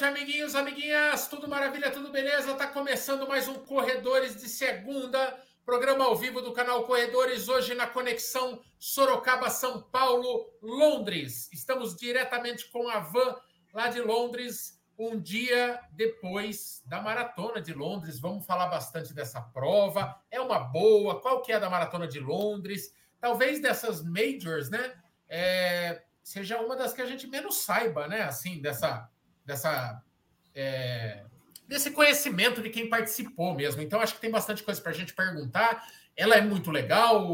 noite, amiguinhos, amiguinhas. Tudo maravilha, tudo beleza? Tá começando mais um Corredores de Segunda, programa ao vivo do canal Corredores, hoje na conexão Sorocaba-São Paulo-Londres. Estamos diretamente com a van lá de Londres, um dia depois da maratona de Londres. Vamos falar bastante dessa prova. É uma boa? Qual que é a da maratona de Londres? Talvez dessas majors, né? É, seja uma das que a gente menos saiba, né? Assim, dessa, dessa é, desse conhecimento de quem participou mesmo. Então, acho que tem bastante coisa para a gente perguntar. Ela é muito legal,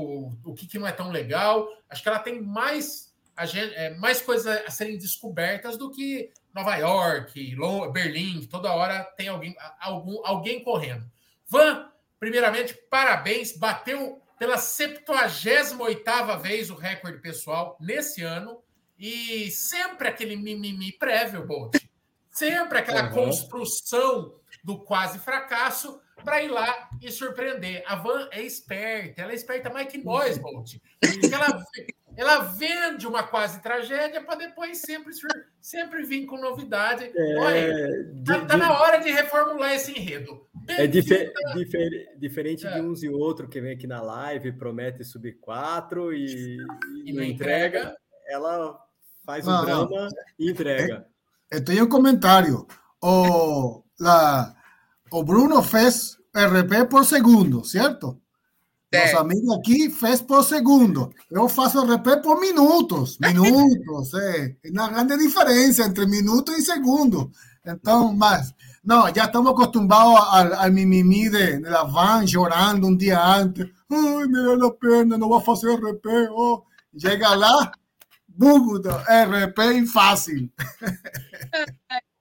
o que, que não é tão legal. Acho que ela tem mais, gente, é, mais coisas a serem descobertas do que Nova York, Berlim, que toda hora tem alguém, algum, alguém correndo. Van, primeiramente, parabéns, bateu pela 78ª vez o recorde pessoal nesse ano. E sempre aquele mimimi prévio, Bolt. Sempre aquela uhum. construção do quase fracasso para ir lá e surpreender. A Van é esperta, ela é esperta mais que nós, Bolt. Ela, ela vende uma quase tragédia para depois sempre, sempre vir com novidade. É, Olha, tá, tá na hora de reformular esse enredo. É difer, difer, diferente é. de uns e outro que vem aqui na live, promete subir quatro e, e, e não entrega. entrega. Ela faz o drama e entrega. Eh, tenho um comentário. O, la, o Bruno fez RP por segundo, certo? Sí. Nosso amigo aqui fez por segundo. Eu faço RP por minutos. Minutos, é. É uma grande diferença entre minuto e segundo. Então, mas, não, já estamos acostumados ao, ao mimimi de, de la van chorando um dia antes. Ai, me dá a perna, não vou fazer RP. Oh. Chega lá, Búgudo, RP fácil.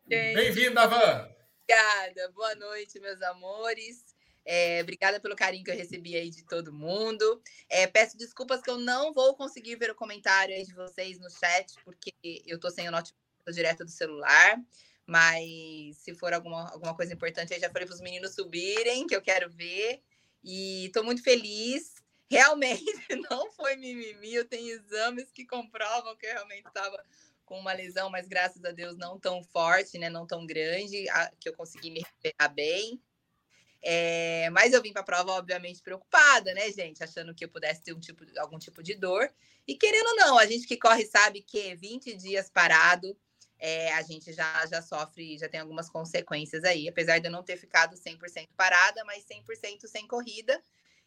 Bem-vinda, Van. Obrigada, boa noite, meus amores. É, obrigada pelo carinho que eu recebi aí de todo mundo. É, peço desculpas que eu não vou conseguir ver o comentário aí de vocês no chat, porque eu tô sem o notebook direto do celular. Mas se for alguma, alguma coisa importante, aí já falei para os meninos subirem, que eu quero ver. E estou muito feliz realmente não foi mimimi. Eu tenho exames que comprovam que eu realmente estava com uma lesão, mas graças a Deus não tão forte, né? Não tão grande, que eu consegui me recuperar bem. É, mas eu vim para a prova, obviamente, preocupada, né, gente? Achando que eu pudesse ter um tipo, algum tipo de dor. E querendo ou não, a gente que corre sabe que 20 dias parado, é, a gente já, já sofre, já tem algumas consequências aí. Apesar de eu não ter ficado 100% parada, mas 100% sem corrida.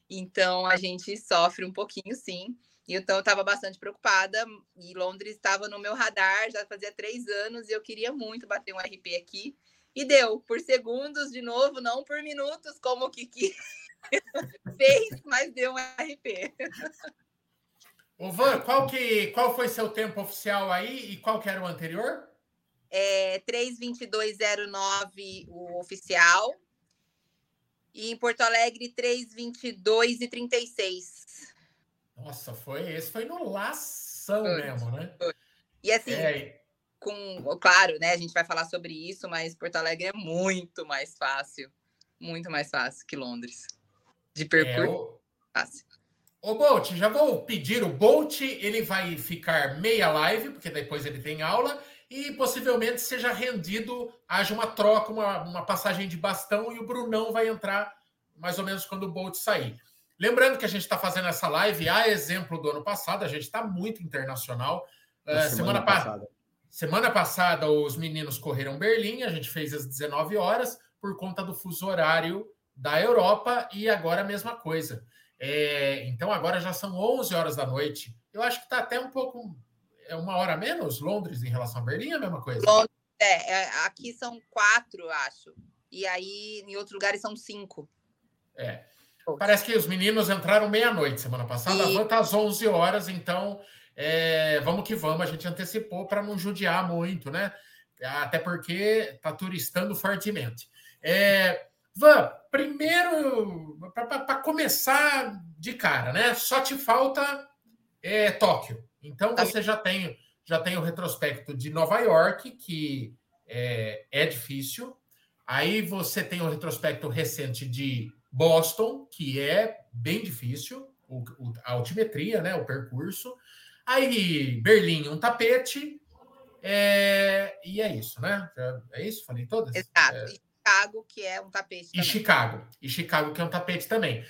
Então a gente sofre um pouquinho, sim. Então eu estava bastante preocupada e Londres estava no meu radar já fazia três anos e eu queria muito bater um RP aqui. E deu por segundos de novo, não por minutos, como o Kiki fez, mas deu um RP. Ô Van, qual, que, qual foi seu tempo oficial aí e qual que era o anterior? É 3.2209 o oficial e em Porto Alegre, 3,22 e 36. Nossa, foi esse foi no lação foi, mesmo, né? Foi. E assim, é. com, claro, né? A gente vai falar sobre isso, mas Porto Alegre é muito mais fácil, muito mais fácil que Londres. De percurso, é, o... fácil. Ô Bolt, já vou pedir o Bolt, ele vai ficar meia live, porque depois ele tem aula, e possivelmente seja rendido, haja uma troca, uma, uma passagem de bastão e o Brunão vai entrar mais ou menos quando o Bolt sair. Lembrando que a gente está fazendo essa live a exemplo do ano passado, a gente está muito internacional. Uh, semana, semana, passada. semana passada, os meninos correram Berlim, a gente fez às 19 horas, por conta do fuso horário da Europa, e agora a mesma coisa. É, então, agora já são 11 horas da noite. Eu acho que está até um pouco é uma hora menos Londres em relação a Berlim, é a mesma coisa? Londres, é, é, aqui são quatro, acho. E aí, em outros lugares, são cinco. É. Parece que os meninos entraram meia-noite semana passada, e... a van está às 11 horas, então é, vamos que vamos. A gente antecipou para não judiar muito, né? Até porque está turistando fortemente. É, Van, primeiro, para começar de cara, né? Só te falta é, Tóquio. Então tá. você já tem já tem o retrospecto de Nova York, que é, é difícil. Aí você tem o retrospecto recente de Boston, que é bem difícil, o, o, a altimetria, né, o percurso. Aí Berlim, um tapete. É, e é isso, né? É isso? Falei todas? Exato. É... E Chicago, que é um tapete. Também. E Chicago. E Chicago, que é um tapete também.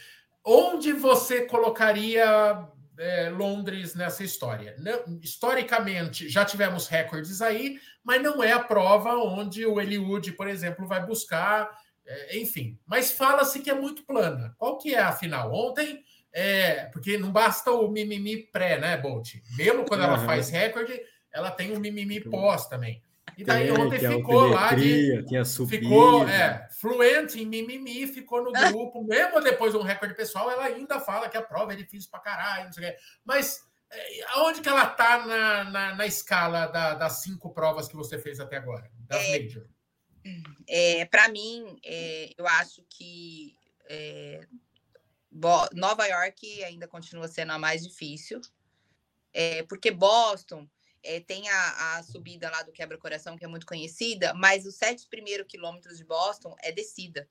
Onde você colocaria é, Londres nessa história? Não, historicamente, já tivemos recordes aí, mas não é a prova onde o Eliud, por exemplo, vai buscar. É, enfim, mas fala-se que é muito plana. Qual que é a final? Ontem, é, porque não basta o mimimi pré, né, Bolt? Mesmo quando ela faz recorde, ela tem um mimimi pós também. E daí tem, ontem ficou lá de. Tinha subido. Ficou é, fluente em mimimi, ficou no grupo. Mesmo depois de um recorde pessoal, ela ainda fala que a prova é difícil pra caralho, não sei o quê. Mas é, aonde que ela tá na, na, na escala da, das cinco provas que você fez até agora? Das é, Major? É, para mim, é, eu acho que é, Nova York ainda continua sendo a mais difícil. É, porque Boston é, tem a, a, subida lá do quebra-coração, que é muito conhecida, mas os sete primeiros quilômetros de Boston é descida.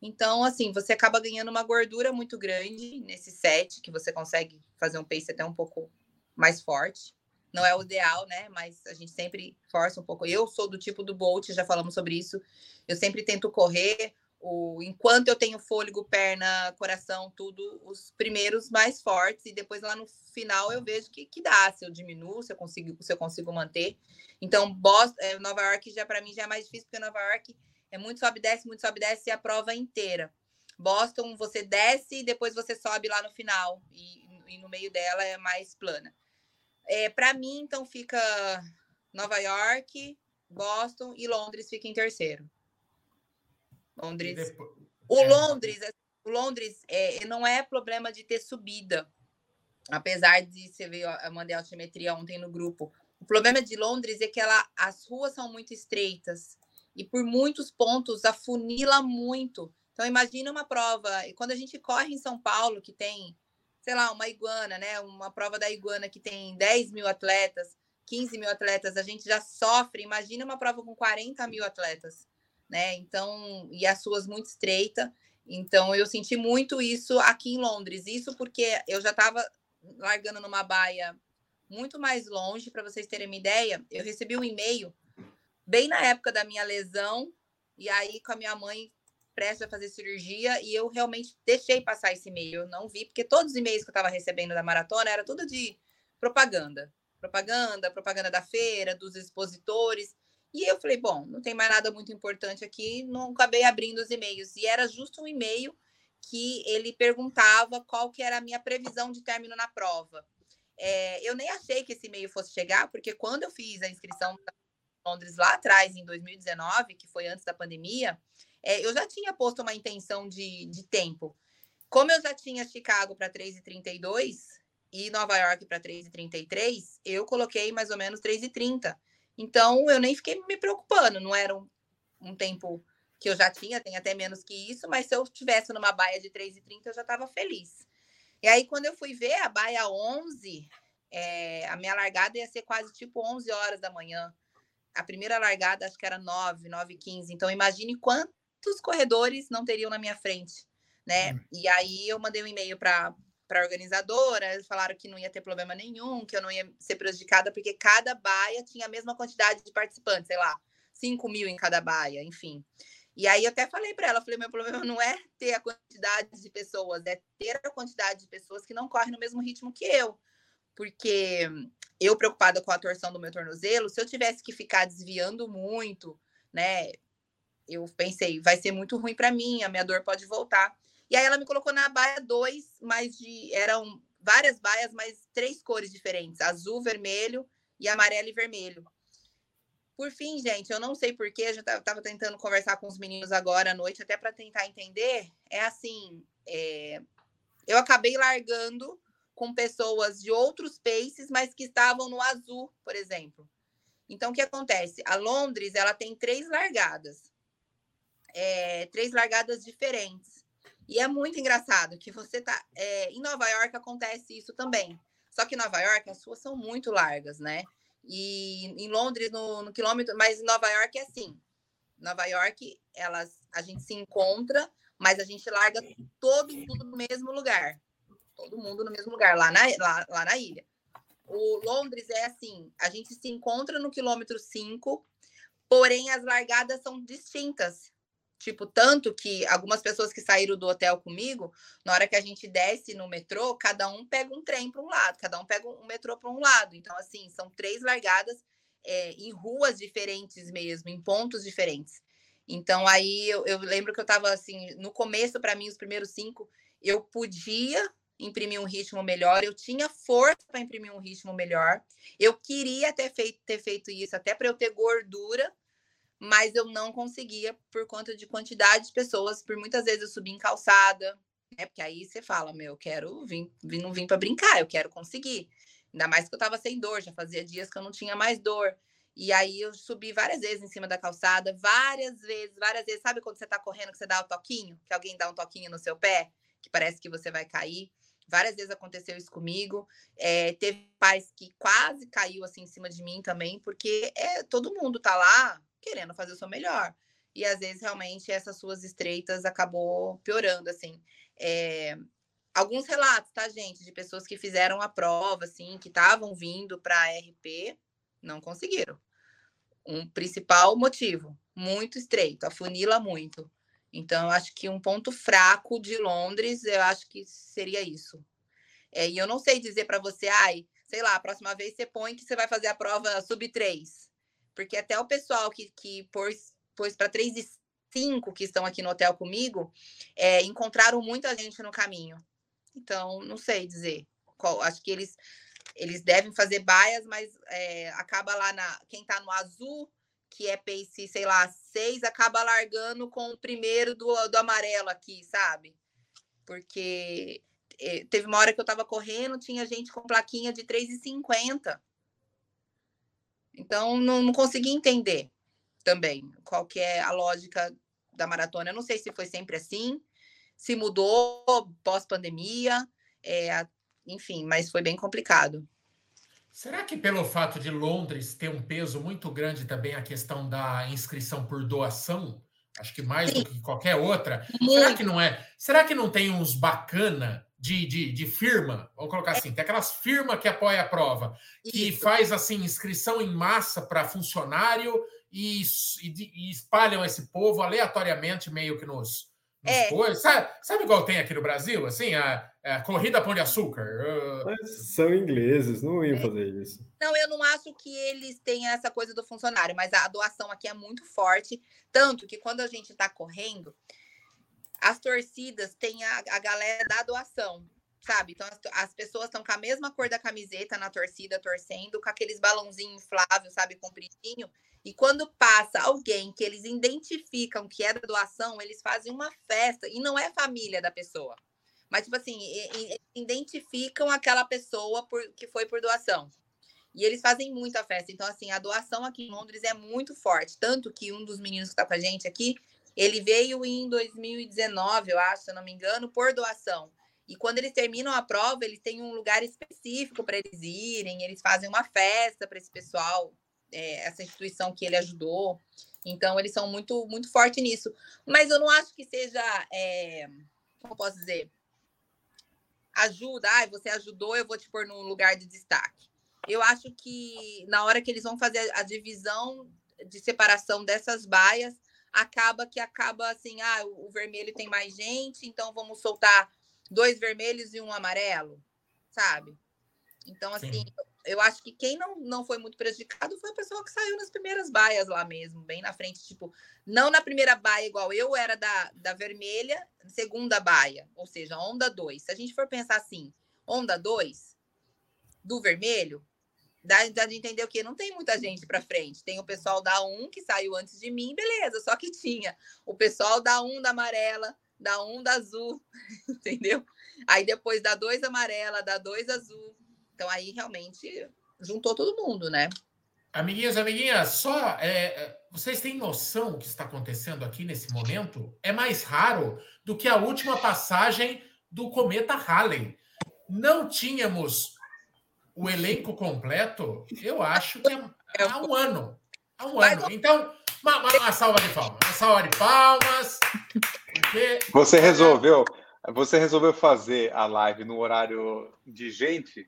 Então, assim, você acaba ganhando uma gordura muito grande nesse set, que você consegue fazer um pace até um pouco mais forte. Não é o ideal, né? Mas a gente sempre força um pouco. Eu sou do tipo do Bolt, já falamos sobre isso. Eu sempre tento correr o, enquanto eu tenho fôlego, perna, coração, tudo, os primeiros mais fortes, e depois lá no final eu vejo que, que dá, se eu diminuo, se eu consigo, se eu consigo manter. Então, Boston, é, Nova York já para mim já é mais difícil, porque Nova York é muito sobe, desce, muito sobe, desce, a prova inteira. Boston, você desce e depois você sobe lá no final, e, e no meio dela é mais plana. É, para mim, então, fica Nova York, Boston e Londres fica em terceiro. Londres. Depois... O é. Londres, o Londres é, não é problema de ter subida. Apesar de você ver, eu mandei a altimetria ontem no grupo. O problema de Londres é que ela, as ruas são muito estreitas e por muitos pontos afunila muito. Então imagina uma prova, e quando a gente corre em São Paulo, que tem, sei lá, uma iguana, né? Uma prova da iguana que tem 10 mil atletas, 15 mil atletas, a gente já sofre. Imagina uma prova com 40 mil atletas né? Então, e as suas muito estreita. Então, eu senti muito isso aqui em Londres. Isso porque eu já estava largando numa baia muito mais longe, para vocês terem uma ideia. Eu recebi um e-mail bem na época da minha lesão, e aí com a minha mãe prestes a fazer cirurgia, e eu realmente deixei passar esse e-mail. Eu não vi, porque todos os e-mails que eu estava recebendo da maratona era tudo de propaganda. Propaganda, propaganda da feira, dos expositores. E eu falei, bom, não tem mais nada muito importante aqui, não acabei abrindo os e-mails. E era justo um e-mail que ele perguntava qual que era a minha previsão de término na prova. É, eu nem achei que esse e-mail fosse chegar, porque quando eu fiz a inscrição em Londres lá atrás, em 2019, que foi antes da pandemia, é, eu já tinha posto uma intenção de, de tempo. Como eu já tinha Chicago para 3,32 e Nova York para 3,33, eu coloquei mais ou menos 3,30. Então, eu nem fiquei me preocupando, não era um, um tempo que eu já tinha, tem até menos que isso, mas se eu estivesse numa baia de 3,30, eu já estava feliz. E aí, quando eu fui ver a baia 11, é, a minha largada ia ser quase tipo 11 horas da manhã. A primeira largada acho que era 9, 9 e 15. Então, imagine quantos corredores não teriam na minha frente, né? Hum. E aí, eu mandei um e-mail para para a organizadora, falaram que não ia ter problema nenhum, que eu não ia ser prejudicada, porque cada baia tinha a mesma quantidade de participantes, sei lá, 5 mil em cada baia, enfim. E aí eu até falei para ela, falei, meu problema não é ter a quantidade de pessoas, é ter a quantidade de pessoas que não correm no mesmo ritmo que eu. Porque eu preocupada com a torção do meu tornozelo, se eu tivesse que ficar desviando muito, né, eu pensei, vai ser muito ruim para mim, a minha dor pode voltar. E aí ela me colocou na baia 2, mas de eram várias baias, mas três cores diferentes: azul, vermelho e amarelo e vermelho. Por fim, gente, eu não sei porquê, eu já estava tentando conversar com os meninos agora à noite, até para tentar entender. É assim: é, eu acabei largando com pessoas de outros paces, mas que estavam no azul, por exemplo. Então, o que acontece? A Londres ela tem três largadas, é, três largadas diferentes. E é muito engraçado que você tá. É, em Nova York acontece isso também. Só que em Nova York as ruas são muito largas, né? E em Londres, no, no quilômetro, mas em Nova York é assim. Nova York, elas, a gente se encontra, mas a gente larga todo mundo no mesmo lugar. Todo mundo no mesmo lugar, lá na, lá, lá na ilha. o Londres é assim: a gente se encontra no quilômetro 5, porém as largadas são distintas. Tipo, tanto que algumas pessoas que saíram do hotel comigo, na hora que a gente desce no metrô, cada um pega um trem para um lado, cada um pega um metrô para um lado. Então, assim, são três largadas é, em ruas diferentes mesmo, em pontos diferentes. Então, aí eu, eu lembro que eu estava assim, no começo, para mim, os primeiros cinco, eu podia imprimir um ritmo melhor, eu tinha força para imprimir um ritmo melhor. Eu queria ter feito, ter feito isso até para eu ter gordura mas eu não conseguia por conta de quantidade de pessoas. Por muitas vezes eu subi em calçada, né? Porque aí você fala, meu, eu quero vir, vir não vim para brincar, eu quero conseguir. Ainda mais que eu estava sem dor, já fazia dias que eu não tinha mais dor. E aí eu subi várias vezes em cima da calçada, várias vezes, várias vezes. Sabe quando você está correndo que você dá o toquinho? Que alguém dá um toquinho no seu pé, que parece que você vai cair. Várias vezes aconteceu isso comigo. É, teve pais que quase caiu assim em cima de mim também, porque é, todo mundo tá lá querendo fazer o seu melhor. E às vezes realmente essas suas estreitas acabou piorando, assim. É, alguns relatos, tá, gente, de pessoas que fizeram a prova, assim, que estavam vindo para RP, não conseguiram. Um principal motivo, muito estreito, afunila muito. Então, eu acho que um ponto fraco de Londres, eu acho que seria isso. É, e eu não sei dizer para você, ai, sei lá, a próxima vez você põe que você vai fazer a prova sub 3. Porque até o pessoal que, que pôs, pôs para 3 e 5 que estão aqui no hotel comigo, é, encontraram muita gente no caminho. Então, não sei dizer. Qual, acho que eles, eles devem fazer baias, mas é, acaba lá na. Quem está no azul, que é pace, sei lá, 6, acaba largando com o primeiro do, do amarelo aqui, sabe? Porque é, teve uma hora que eu estava correndo, tinha gente com plaquinha de 3,50. Então, não, não consegui entender também qual que é a lógica da maratona. Eu não sei se foi sempre assim, se mudou pós-pandemia, é, enfim, mas foi bem complicado. Será que pelo fato de Londres ter um peso muito grande também a questão da inscrição por doação? Acho que mais Sim. do que qualquer outra. Será que não é? Será que não tem uns bacana de, de, de firma, vamos colocar assim, tem aquelas firmas que apoia a prova, que Isso. faz assim inscrição em massa para funcionário e, e, e, espalham esse povo aleatoriamente meio que nos, nos é. coisas. Sabe, sabe igual tem aqui no Brasil, assim, a, a corrida pão de açúcar? Mas são ingleses, não iam é. fazer isso. Não, eu não acho que eles tenham essa coisa do funcionário, mas a doação aqui é muito forte, tanto que quando a gente está correndo, as torcidas têm a, a galera da doação, sabe? Então as, as pessoas estão com a mesma cor da camiseta na torcida, torcendo, com aqueles balãozinhos infláveis, sabe, compridinho. E quando passa alguém que eles identificam que é da doação, eles fazem uma festa. E não é família da pessoa. Mas, tipo assim, identificam aquela pessoa por, que foi por doação. E eles fazem muita festa. Então, assim, a doação aqui em Londres é muito forte. Tanto que um dos meninos que está com a gente aqui, ele veio em 2019, eu acho, se não me engano, por doação. E quando eles terminam a prova, eles têm um lugar específico para eles irem, eles fazem uma festa para esse pessoal, é, essa instituição que ele ajudou. Então, eles são muito, muito fortes nisso. Mas eu não acho que seja, é, como posso dizer, ajuda, ah, você ajudou, eu vou te pôr num lugar de destaque. Eu acho que na hora que eles vão fazer a divisão de separação dessas baias, acaba que acaba assim, ah, o vermelho tem mais gente, então vamos soltar dois vermelhos e um amarelo, sabe? Então, assim, Sim. eu acho que quem não, não foi muito prejudicado foi o pessoal que saiu nas primeiras baias lá mesmo, bem na frente, tipo, não na primeira baia igual eu era da, da vermelha, segunda baia, ou seja, onda 2. Se a gente for pensar assim, onda 2 do vermelho, dá, dá de entender o que não tem muita gente para frente. Tem o pessoal da 1 que saiu antes de mim, beleza, só que tinha o pessoal da 1 da amarela, da 1 da azul, entendeu? Aí depois da 2 amarela, da 2 azul. Então aí realmente juntou todo mundo, né? Amiguinhos, amiguinhas, só é, é vocês têm noção do que está acontecendo aqui nesse momento? É mais raro do que a última passagem do cometa Halley. Não tínhamos o elenco completo, eu acho que é, há um ano. Há um ano. Então, uma, uma, salva de palmas. Uma salva de palmas. Porque... Você resolveu. Você resolveu fazer a live no horário de gente?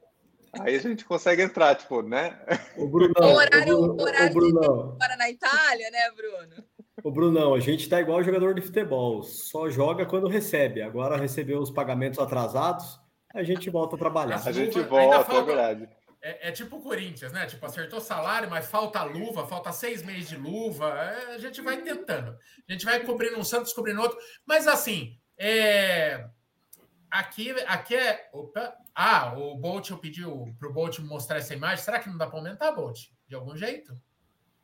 Aí a gente consegue entrar, tipo, né? O Brunão. O horário, o, horário o Brunão. para na Itália, né, Bruno? O Brunão, a gente tá igual jogador de futebol, só joga quando recebe. Agora recebeu os pagamentos atrasados, a gente volta a trabalhar. A gente volta, é verdade. É, é, tipo o Corinthians, né? Tipo, acertou salário, mas falta luva, falta seis meses de luva. É, a gente vai tentando. A gente vai cobrindo um Santos, cobrindo outro. Mas assim, é... aqui, aqui é. Opa. Ah, o Bolt eu pedi para o Bolt mostrar essa imagem. Será que não dá para aumentar, Bolt? De algum jeito?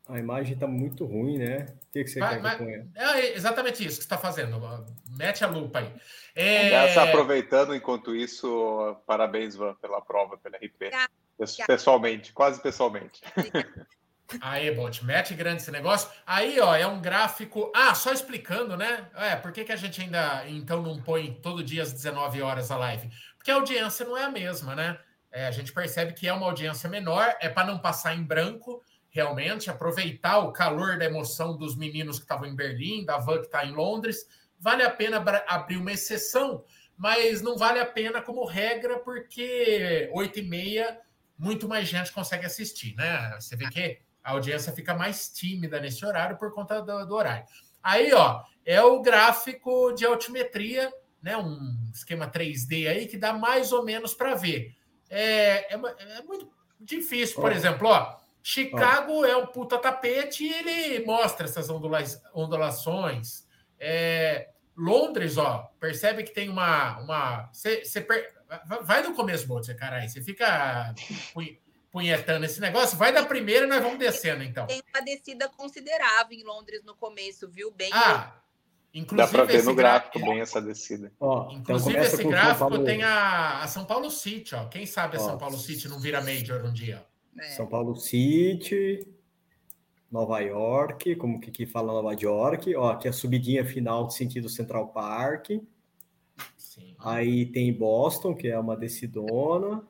A imagem está muito ruim, né? O que, que você vai, quer que É exatamente isso que você está fazendo. Mete a lupa aí. É... aproveitando, enquanto isso, parabéns, Van, pela prova, pela RP. Pessoalmente, quase pessoalmente. Aí, Bolt, mete grande esse negócio. Aí, ó, é um gráfico. Ah, só explicando, né? É, por que, que a gente ainda então não põe todo dia às 19 horas a live? Porque a audiência não é a mesma, né? É, a gente percebe que é uma audiência menor, é para não passar em branco, realmente, aproveitar o calor da emoção dos meninos que estavam em Berlim, da Van que está em Londres. Vale a pena abrir uma exceção, mas não vale a pena como regra, porque 8 e meia muito mais gente consegue assistir, né? Você vê que a audiência fica mais tímida nesse horário por conta do, do horário. Aí, ó, é o gráfico de altimetria, né? Um esquema 3D aí que dá mais ou menos para ver. É, é, é, muito difícil, por exemplo, ó. Chicago oh. é um puta tapete e ele mostra essas ondula ondulações. É, Londres, ó, percebe que tem uma. uma cê, cê per... Vai do começo, Bolt, caralho. Você fica punhetando esse negócio. Vai da primeira e nós vamos descendo, então. Tem uma descida considerável em Londres no começo, viu? Bem. Ah, inclusive. Dá para ver no gráfico bem essa descida. Ó, então inclusive, então esse gráfico tem a, a, São Paulo City, ó. Quem sabe a São Paulo City não vira Major um dia? É. São Paulo City. Nova York, como que, que fala Nova York, ó, aqui a subidinha final sentido Central Park. Sim. Aí tem Boston, que é uma decidona.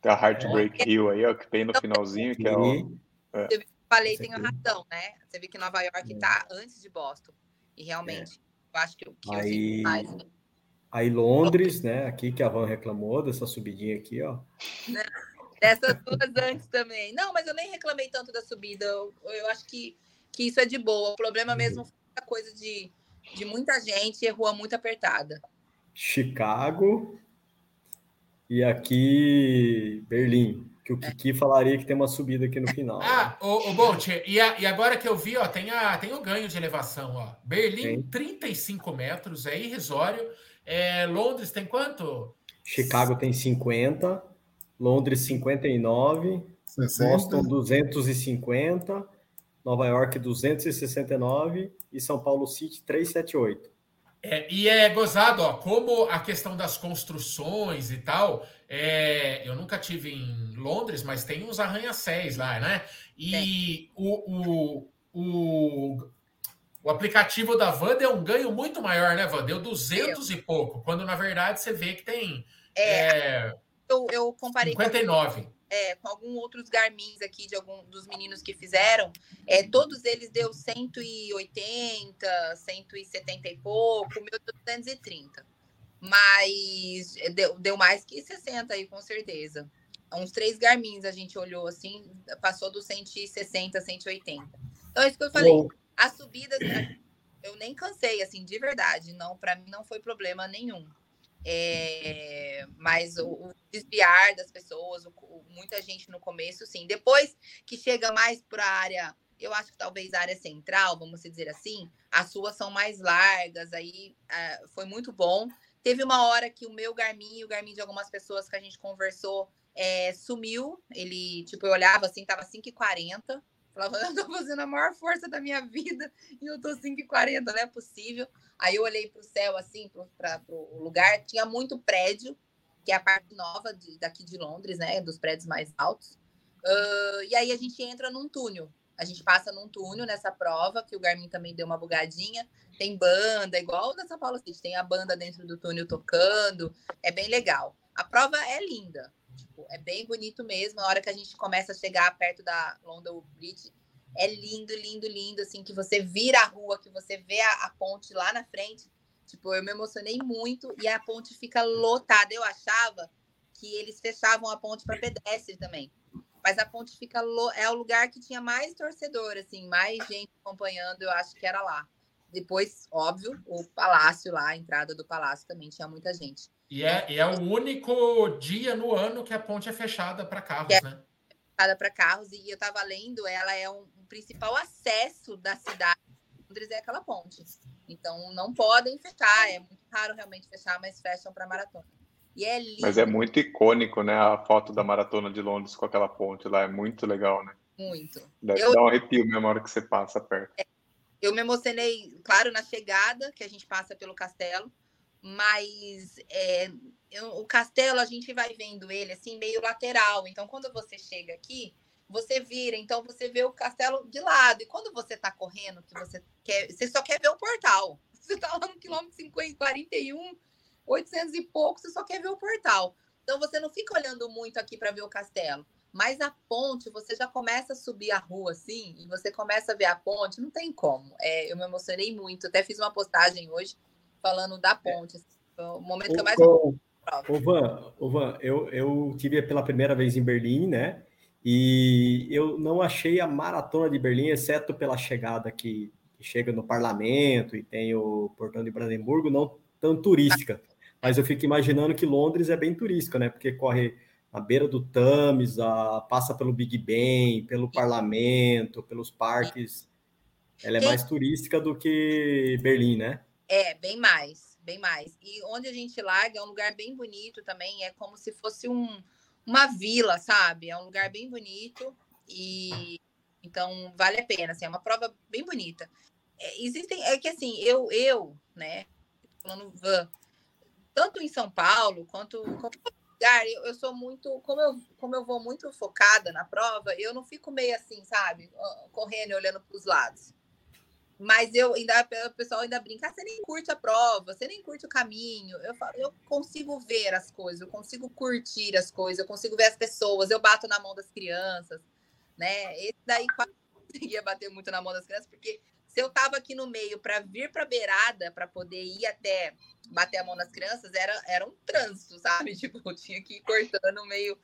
Tem a Heartbreak é. Hill aí, ó, que tem no finalzinho, que é o. É. Eu falei, tem razão, né? Você vê que Nova York está é. antes de Boston. E realmente, é. eu acho que, que aí, eu mais. Né? Aí Londres, né? Aqui que a Van reclamou dessa subidinha aqui, ó. Não. Dessas duas antes também. Não, mas eu nem reclamei tanto da subida. Eu, eu acho que, que isso é de boa. O problema mesmo foi a coisa de, de muita gente e rua muito apertada. Chicago e aqui Berlim. Que o Kiki é. falaria que tem uma subida aqui no final. Ah, né? o, o Bolt, e, a, e agora que eu vi, ó, tem, a, tem o ganho de elevação, ó. Berlim, tem. 35 metros, é irrisório. É, Londres tem quanto? Chicago tem 50. Londres 59, 60. Boston 250, Nova York 269 e São Paulo City 378. É, e é gozado, ó, como a questão das construções e tal. É, eu nunca tive em Londres, mas tem uns arranha-céus lá, né? E é. o, o, o, o, aplicativo da Van deu um ganho muito maior, né, Van? Deu 200 e pouco, quando na verdade você vê que tem. É, é eu, eu comparei 59. Com, é, com alguns outros Garmins aqui, de algum dos meninos que fizeram, é, todos eles deu 180, 170 e pouco, o meu deu 230. Mas deu, deu mais que 60 aí, com certeza. Uns três Garmins a gente olhou assim, passou dos 160, 180. Então, é isso que eu falei. Bom. A subida, eu nem cansei, assim, de verdade. Não, para mim não foi problema nenhum. É, mas o, o, desviar das pessoas, o, o, muita gente no começo, sim. Depois que chega mais para a área, eu acho que talvez a área central, vamos dizer assim, as suas são mais largas, aí uh, foi muito bom. Teve uma hora que o meu Garmin, o Garmin de algumas pessoas que a gente conversou, é, sumiu. Ele, tipo, eu olhava assim, tava 5h40. Falava, eu tô fazendo a maior força da minha vida e eu tô 5h40, não é possível. Aí eu olhei para o céu, assim, para o lugar, tinha muito prédio, que é a parte nova de, daqui de Londres, né? Dos prédios mais altos. Uh, e aí a gente entra num túnel. A gente passa num túnel nessa prova, que o Garmin também deu uma bugadinha. Tem banda, igual da São Paulo City, tem a banda dentro do túnel tocando. É bem legal. A prova é linda. Tipo, é bem bonito mesmo. Na hora que a gente começa a chegar perto da London Bridge, é lindo, lindo, lindo, assim, que você vira a rua, que você vê a, a, ponte lá na frente. Tipo, eu me emocionei muito e a ponte fica lotada. Eu achava que eles fechavam a ponte para pedestre também. Mas a ponte fica é o lugar que tinha mais torcedor, assim, mais gente acompanhando, eu acho que era lá. Depois, óbvio, o palácio lá, a entrada do palácio também tinha muita gente. E é, e é o único dia no ano que a ponte é fechada para carros, é né? Fechada para carros, e eu estava lendo, ela é um, um principal acesso da cidade. Londres é aquela ponte. Então não podem fechar, é muito raro realmente fechar, mas fecham para maratona. E é lindo. Mas é muito icônico, né? A foto da maratona de Londres com aquela ponte lá, é muito legal, né? Muito. Deve eu... dar um arrepio mesmo na hora que você passa perto. É, eu me emocionei, claro, na chegada, que a gente passa pelo castelo, mas é, eu, o castelo a gente vai vendo ele assim, meio lateral. Então, quando você chega aqui, você vira, então você vê o castelo de lado. E quando você tá correndo, que você quer, você só quer ver o portal. Você tá lá no quilômetro 50, 41, 800 e pouco, você só quer ver o portal. Então você não fica olhando muito aqui para ver o castelo. Mas a ponte, você já começa a subir a rua assim, e você começa a ver a ponte, não tem como. É, eu me emocionei muito, até fiz uma postagem hoje falando da ponte. Assim, o momento que eu mais. Ô, Van, ô Van eu, eu tive pela primeira vez em Berlim, né? E eu não achei a maratona de Berlim, exceto pela chegada que, que chega no parlamento e tem o portão de Brandenburgo, não tão turística. Mas eu fico imaginando que Londres é bem turística, né? Porque corre na beira do Thames, a, passa pelo Big Ben, pelo parlamento, pelos parques. Ela é mais turística do que Berlim, né? É, bem mais, bem mais. E onde a gente larga é um lugar bem bonito também, é como se fosse um, uma vila, sabe? É um lugar bem bonito e então vale a pena, assim, é uma prova bem bonita. É, existem, é que assim, eu, eu, né, falando van, tanto em São Paulo quanto lugar, eu, eu sou muito, como eu, como eu vou muito focada na prova, eu não fico meio assim, sabe, correndo e olhando para os lados. Mas eu ainda, o pessoal ainda brinca, ah, você nem curte a prova, você nem curte o caminho. Eu, falo, eu consigo ver as coisas, eu consigo curtir as coisas, eu consigo ver as pessoas, eu bato na mão das crianças, né? Esse daí quase conseguia bater muito na mão das crianças, porque se eu tava aqui no meio para vir para beirada, para poder ir até bater a mão nas crianças, era, era um trânsito, sabe? Tipo, eu tinha que ir cortando meio.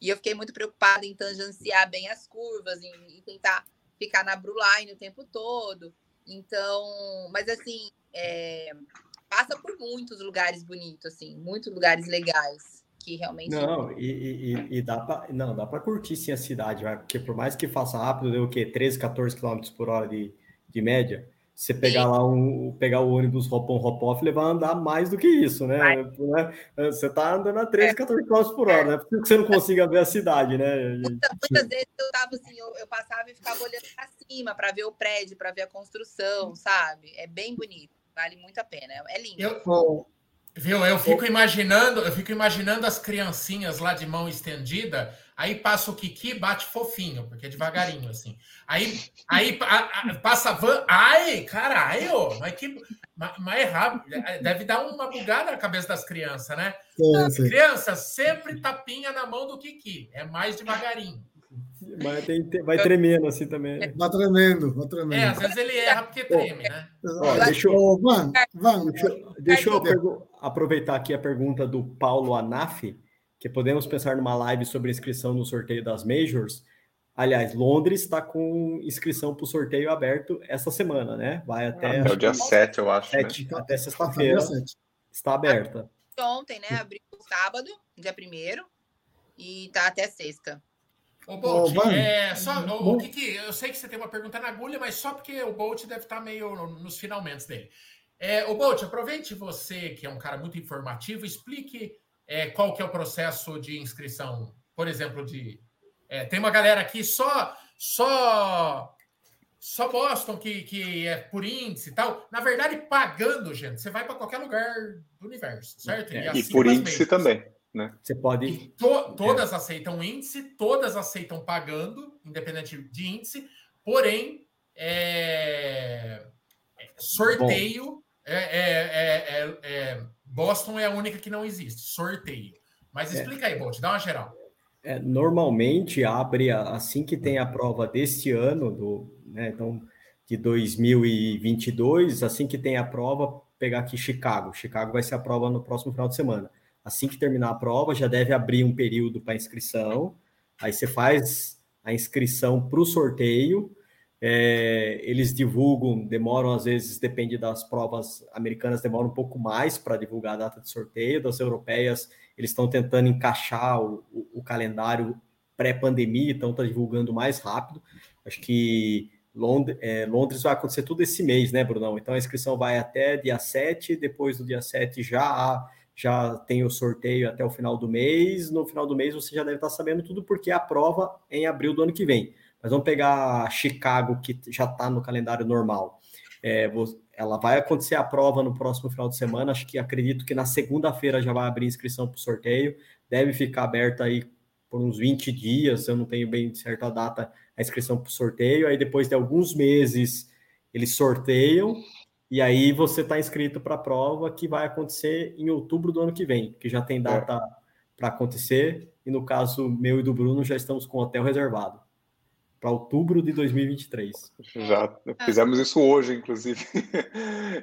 E eu fiquei muito preocupada em tangenciar bem as curvas, em, em tentar ficar na Bruline o tempo todo. Então, mas assim, é, passa por muitos lugares bonitos, assim, muitos lugares legais que realmente. Não, e, e, e dá para não dá para curtir sim a cidade, porque por mais que faça rápido, deu o quê? 13, 14 km por hora de, de média. Você pegar lá um, pegar o ônibus hop on hop off, levar andar mais do que isso, né? né? Você tá andando a 13, 14 km por hora, né? Por que você não consiga ver a cidade, né? Muitas, muitas vezes eu tava assim, eu, eu passava e ficava olhando para cima para ver o prédio, para ver a construção, sabe? É bem bonito, vale muito a pena, é lindo. Eu, Viu? Eu fico imaginando, eu fico imaginando as criancinhas lá de mão estendida, aí passa o Kiki, bate fofinho, porque é devagarinho, assim. Aí, aí a, a, passa a van, ai, caralho, mas que mas, é rápido, é, deve dar uma bugada na cabeça das crianças, né? Sim, sim. Crianças sempre tapinha na mão do Kiki, é mais devagarinho. Mas tem, vai tremendo assim também. Vai tremendo, vai tremendo. É, às vezes ele erra porque treme, né? Ó, deixa eu, Van, Van, deixa, deixa eu aproveitar aqui a pergunta do Paulo Anaf, que podemos pensar numa live sobre inscrição no sorteio das Majors. Aliás, Londres está com inscrição para o sorteio aberto essa semana, né? Vai até. É o dia 7, eu acho. 7, né? Até sexta-feira. Está aberta. Ontem, né? Abriu sábado, dia 1 e tá até sexta. Ô, Bolt, oh, é, só, o, o que, que eu sei que você tem uma pergunta na agulha, mas só porque o Bolt deve estar meio nos finalmente dele. É, o Bolt, aproveite você, que é um cara muito informativo, explique é, qual que é o processo de inscrição, por exemplo, de é, tem uma galera aqui só só só Boston que, que é por índice e tal. Na verdade, pagando, gente, você vai para qualquer lugar do universo, certo? É, e, e por índice também. Né? Você pode. To, todas é. aceitam índice, todas aceitam pagando, independente de índice, porém, é, é sorteio. É, é, é, Boston é a única que não existe, sorteio. Mas explica aí, Bolt, dá uma geral. normalmente abre assim que tem a prova deste ano, do, né, então de 2022, assim que tem a prova, pegar aqui Chicago. Chicago vai ser a prova no próximo final de semana assim que terminar a prova, já deve abrir um período para inscrição. Aí você faz a inscrição para o sorteio. É, eles divulgam, demoram às vezes, depende das provas americanas, demoram um pouco mais para divulgar a data de sorteio. Das europeias, eles estão tentando encaixar o, o, o calendário pré-pandemia, então está divulgando mais rápido. Acho que Londres, é, Londres vai acontecer tudo esse mês, né, Brunão? Então a inscrição vai até dia 7, depois do dia 7 já já tem o sorteio até o final do mês. No final do mês você já deve estar sabendo tudo, porque a prova é em abril do ano que vem. Mas vamos pegar Chicago, que já está no calendário normal. É, ela vai acontecer a prova no próximo final de semana. Acho que acredito que na segunda-feira já vai abrir inscrição para o sorteio. Deve ficar aberta aí por uns 20 dias, eu não tenho bem certa data, a inscrição para o sorteio. Aí depois de alguns meses eles sorteiam e aí você está inscrito para a prova que vai acontecer em outubro do ano que vem, que já tem data é. para acontecer. E no caso meu e do Bruno, já estamos com hotel reservado para outubro de 2023. Já fizemos isso hoje, inclusive.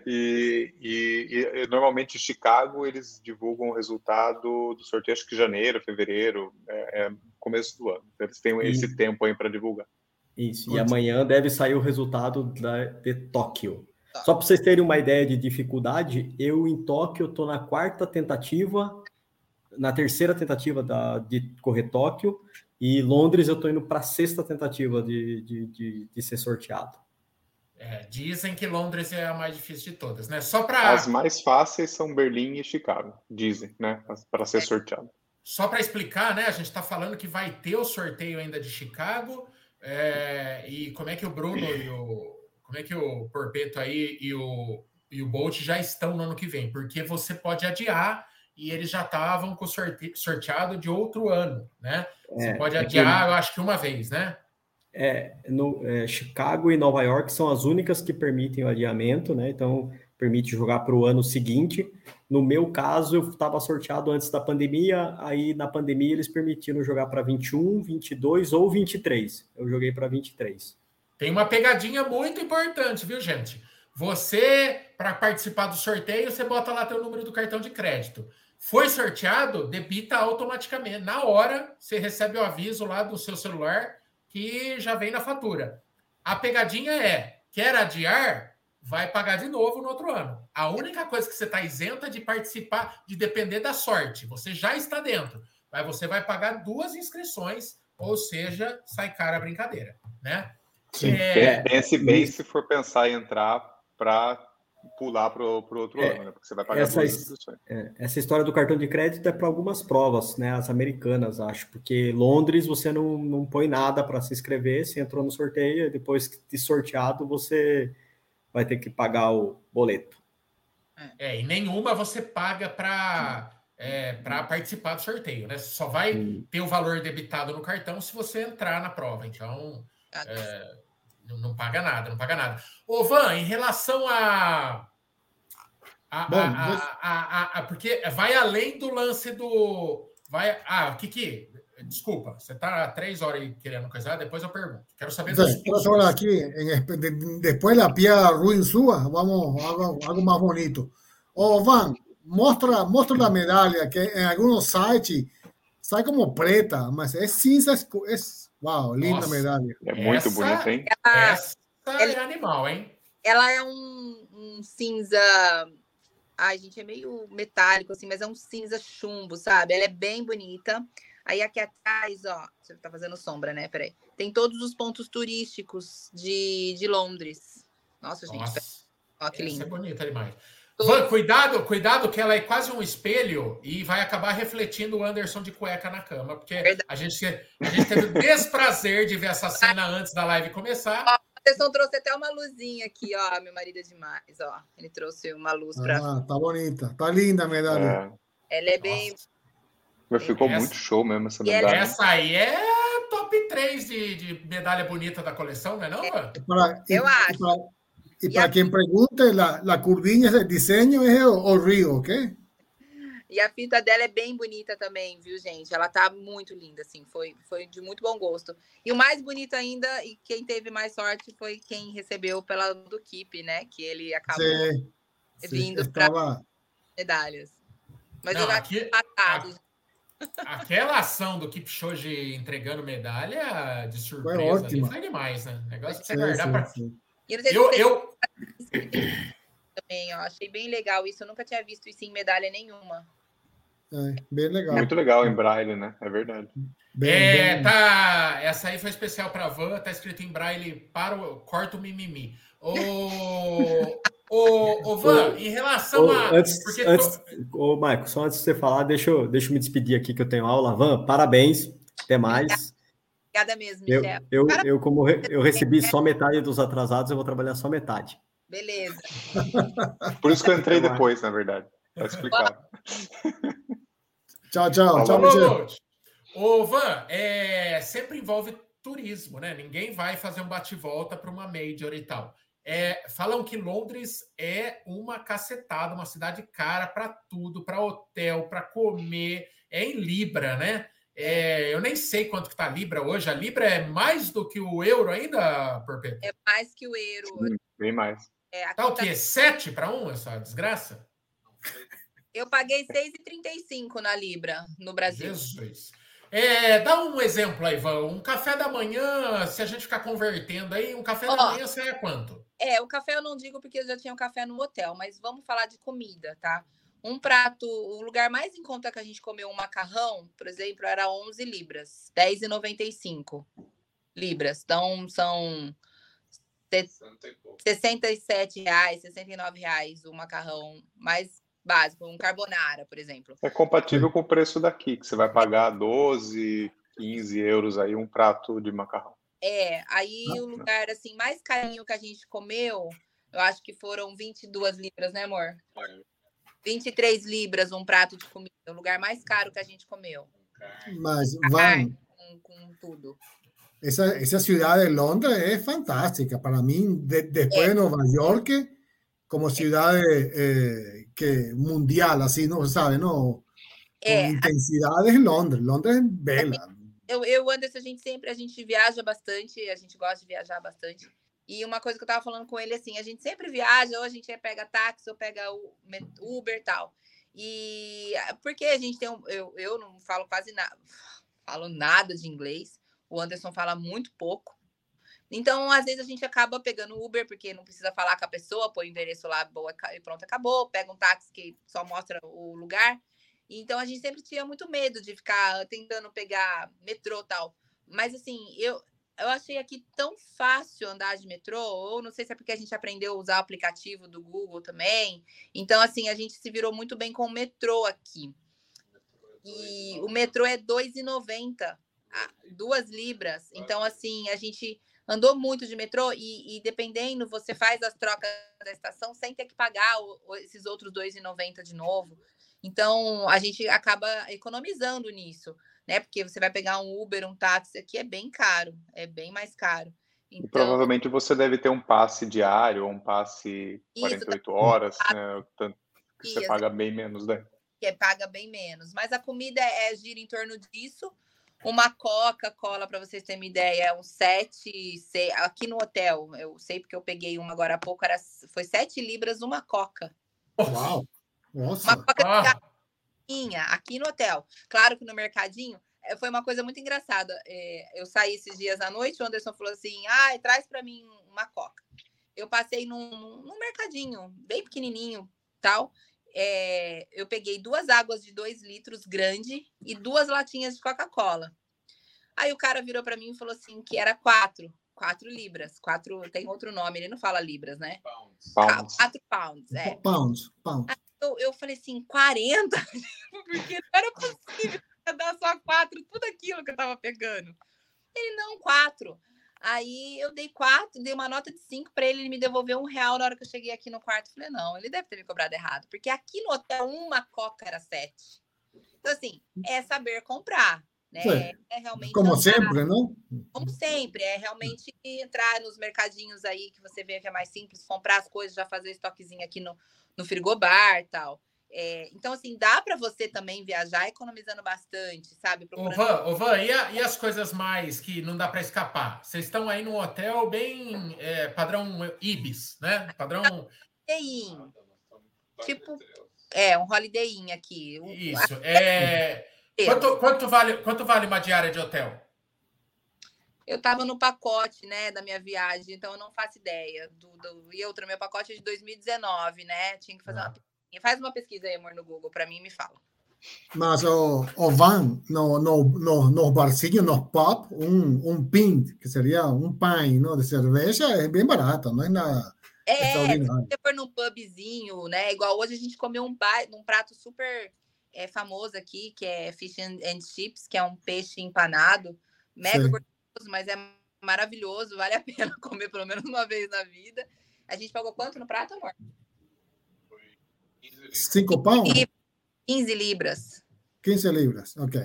e, e, e, normalmente Chicago eles divulgam o resultado do sorteio, acho que janeiro, fevereiro, é, é começo do ano. Eles têm esse e... tempo aí para divulgar. Isso. E amanhã deve sair o resultado da, de Tóquio. Tá. Só para vocês terem uma ideia de dificuldade, eu em Tóquio estou na quarta tentativa, na terceira tentativa da, de correr Tóquio, e Londres eu estou indo para a sexta tentativa de, de, de, de ser sorteado. É, dizem que Londres é a mais difícil de todas, né? Só para as mais fáceis são Berlim e Chicago, dizem, né? Para ser é. sorteado. Só para explicar, né? A gente está falando que vai ter o sorteio ainda de Chicago é, e como é que o Bruno e o como é que o Porpeto aí e o, e o Bolt já estão no ano que vem? Porque você pode adiar e eles já estavam com o sorte, sorteado de outro ano, né? Você é, pode é adiar, que... eu acho que uma vez, né? É, no, é, Chicago e Nova York são as únicas que permitem o adiamento, né? Então, permite jogar para o ano seguinte. No meu caso, eu estava sorteado antes da pandemia, aí na pandemia eles permitiram jogar para 21, 22 ou 23. Eu joguei para 23. Tem uma pegadinha muito importante, viu, gente? Você, para participar do sorteio, você bota lá teu número do cartão de crédito. Foi sorteado, debita automaticamente. Na hora, você recebe o aviso lá do seu celular que já vem na fatura. A pegadinha é: quer adiar? Vai pagar de novo no outro ano. A única coisa que você está isenta é de participar, de depender da sorte. Você já está dentro. Mas você vai pagar duas inscrições, ou seja, sai cara a brincadeira, né? Sim. É... Pense bem se for pensar em entrar para pular para o outro é, ano, né? Porque você vai pagar essa, é, essa história do cartão de crédito é para algumas provas, né? As americanas, acho, porque Londres você não, não põe nada para se inscrever, você entrou no sorteio, e depois de sorteado você vai ter que pagar o boleto. É, e nenhuma você paga para é, para participar do sorteio, né? Só vai Sim. ter o valor debitado no cartão se você entrar na prova. Então, é, não, não, paga nada, não paga nada. Ô, Van, em relação a. a, Bom, a, a, porque vai além do lance do. Vai, ah, Kiki, desculpa, você está três horas aí querendo coisar, depois eu pergunto. Quero saber Três horas aqui, em, depois da pia ruim sua, vamos algo, algo mais bonito. Ô, Van, mostra, mostra a medalha, que em alguns sites sai como preta, mas é cinza, é Uau, linda Nossa, medalha. É muito essa, bonita, hein? Ela, essa é animal, hein? Ela é um, um cinza. Ai, gente, é meio metálico, assim, mas é um cinza chumbo, sabe? Ela é bem bonita. Aí aqui atrás, ó, você tá fazendo sombra, né? Peraí. Tem todos os pontos turísticos de, de Londres. Nossa, gente. Nossa. Ó, que lindo. Essa é bonita demais. Van, cuidado, cuidado que ela é quase um espelho e vai acabar refletindo o Anderson de cueca na cama, porque a gente, a gente teve o desprazer de ver essa cena antes da live começar. Ó, o Anderson trouxe até uma luzinha aqui, ó, meu marido é demais, ó. Ele trouxe uma luz para. Ah, tá bonita, tá linda a medalha. É. Ela é bem. Mas ficou essa... muito show mesmo essa medalha. Essa aí é top 3 de, de medalha bonita da coleção, não é não, é. Eu acho. Y, para quien pregunte, la, la curvinha de desenho é o, o Rio, ok? E a fita dela é bem bonita também, viu, gente? Ela tá muito linda, assim, foi, foi de muito bom gosto. E o mais bonito ainda, e quem teve mais sorte foi quem recebeu pela do Keep, né? Que ele acabou sim, vindo para medalhas. Mas Não, eu aqui, empatado. Aquela ação do Kipchoge entregando medalha de surpresa ali foi demais, né? negócio que você guardar Eu, eu... Também, ó, achei bem legal isso. Eu nunca tinha visto isso em medalha nenhuma. É, bem legal. Muito legal em braille, né? É verdade. Bem, é, bem... tá. Essa aí foi especial para Van, tá escrito em braille para o corta o mimimi. O, o, o Van, em relação ô, a. Antes, porque antes, tô... ô, Maico, só antes de você falar, deixa eu, deixa eu me despedir aqui que eu tenho aula. Van, parabéns. Até mais. Obrigada mesmo, Michel. Eu, eu, eu, como re, eu recebi só metade dos atrasados, eu vou trabalhar só metade. Beleza. Por isso que eu entrei depois, na verdade. Para explicar. tchau, tchau. Tchau, Michel. Ô, Van, é, sempre envolve turismo, né? Ninguém vai fazer um bate-volta para uma major e tal. É, falam que Londres é uma cacetada, uma cidade cara para tudo, para hotel, para comer, é em Libra, né? É, eu nem sei quanto que tá a Libra hoje. A Libra é mais do que o euro ainda, Perpétuo? É mais que o euro. bem mais. É, tá o quê? Tá... 7 para 1 essa desgraça? Eu paguei 6,35 na Libra no Brasil. Jesus. É, dá um exemplo aí, Ivan. Um café da manhã, se a gente ficar convertendo aí, um café Ó, da manhã sai a quanto? É, o café eu não digo porque eu já tinha um café no hotel, mas vamos falar de comida, tá? Um prato, o lugar mais em conta que a gente comeu um macarrão, por exemplo, era 11 libras, 10,95 libras. Então, são 67 reais, 69 reais o macarrão mais básico, um carbonara, por exemplo. É compatível com o preço daqui, que você vai pagar 12, 15 euros aí um prato de macarrão. É, aí o lugar assim mais carinho que a gente comeu, eu acho que foram 22 libras, né, amor? É. 23 libras um prato de comida, o lugar mais caro que a gente comeu. Mas vai com, com tudo. Essa, essa ciudad de Londres es fantástica. Para mí, de, después de Nueva York, como ciudad eh, que mundial, assim, não sabe, não? É, intensidade em Londres. Londres é bela. Eu, eu, Anderson, a gente sempre, a gente viaja bastante, a gente gosta de viajar bastante. E uma coisa que eu tava falando com ele, assim, a gente sempre viaja, ou a gente pega táxi, ou pega Uber e tal. E porque a gente tem um, eu, eu não falo quase nada, falo nada de inglês. O Anderson fala muito pouco. Então, às vezes, a gente acaba pegando Uber, porque não precisa falar com a pessoa, põe o endereço lá, boa, e pronto, acabou. Pega um táxi que só mostra o lugar. Então, a gente sempre tinha muito medo de ficar tentando pegar metrô tal. Mas, assim, eu, eu achei aqui tão fácil andar de metrô, ou não sei se é porque a gente aprendeu a usar o aplicativo do Google também. Então, assim, a gente se virou muito bem com o metrô aqui. E o metrô é R$ 2,90 duas libras. Então, assim, a gente andou muito de metrô e, e, dependendo, você faz as trocas da estação sem ter que pagar esses outros 2,90 de novo. Então, a gente acaba economizando nisso, né? Porque você vai pegar um Uber, um táxi aqui, é bem caro, é bem mais caro. Então, e provavelmente você deve ter um passe diário ou um passe 48 isso, horas, né? Tanto que você paga bem menos, né? Que paga bem menos. Mas a comida é, gira em torno disso. Uma Coca-Cola, para vocês terem uma ideia, é um 7, aqui no hotel, eu sei porque eu peguei uma agora há pouco, era, foi 7 libras uma Coca. Uau! Nossa! Uma Coca ah. Aqui no hotel. Claro que no mercadinho, eh, foi uma coisa muito engraçada. É, eu saí esses dias à noite, o Anderson falou assim, ah, traz para mim uma Coca. Eu passei num, num mercadinho, bem pequenininho, tal, é, eu peguei duas águas de dois litros grande e duas latinhas de Coca-Cola. Aí o cara virou para mim e falou assim que era quatro, quatro libras, quatro tem outro nome, ele não fala libras, né? Pounds. Quatro pounds, é. Pounds, pounds. Eu, eu falei assim, 40? Porque não era possível dar só quatro, tudo aquilo que eu tava pegando. Ele, não, quatro. Aí eu dei quatro, dei uma nota de cinco para ele, ele me devolveu um real na hora que eu cheguei aqui no quarto. Falei, não, ele deve ter me cobrado errado, porque aqui no hotel uma coca era sete. Então, assim, é saber comprar, né? É, é realmente. Como sempre, não? Como sempre, é realmente entrar nos mercadinhos aí que você vê que é mais simples, comprar as coisas, já fazer estoquezinho aqui no, no frigobar tal. É, então, assim, dá para você também viajar economizando bastante, sabe? Procurando... Ô, Van, ô, Van e, a, e, as coisas mais que não dá para escapar? Vocês estão aí num hotel bem é, padrão Ibis, né? Padrão. Sim. Tipo, É, um holiday in aqui. Isso. É... Quanto, quanto, vale, quanto vale uma diária de hotel? Eu estava no pacote, né, da minha viagem, então eu não faço ideia. Do, do... E outra, meu pacote é de 2019, né? Tinha que fazer ah. uma Faz uma pesquisa aí, amor, no Google, para mim e me fala. Mas o, o van, no, no, no, nos barzinhos, nos pop, um, um pint, que seria um pint não, de cerveja, é bem barato, não é nada é, se você for num pubzinho, né? Igual hoje a gente comeu um, um prato super é, famoso aqui, que é fish and, and chips, que é um peixe empanado, mega Sim. Gostoso, mas é maravilhoso, vale a pena comer pelo menos uma vez na vida. A gente pagou quanto no prato, amor? Cinco pão? 15 libras. 15 libras, ok.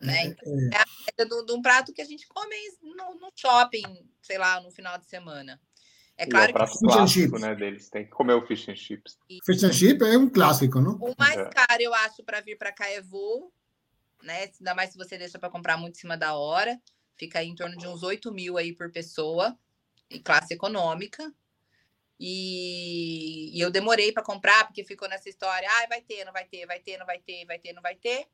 Né? É, então, é, é a de, de um prato que a gente come no, no shopping, sei lá, no final de semana. É claro e é o prato que... clássico, né, deles. Tem que comer o fish and chips. Fish and chips é um clássico, não? O mais é. caro, eu acho, para vir para cá é voo, né? Ainda mais se você deixa para comprar muito em cima da hora. Fica aí em torno de uns 8 mil aí por pessoa, em classe econômica. E, e eu demorei para comprar, porque ficou nessa história, ah, vai ter, não vai ter, vai ter, não vai ter, vai ter, não vai ter.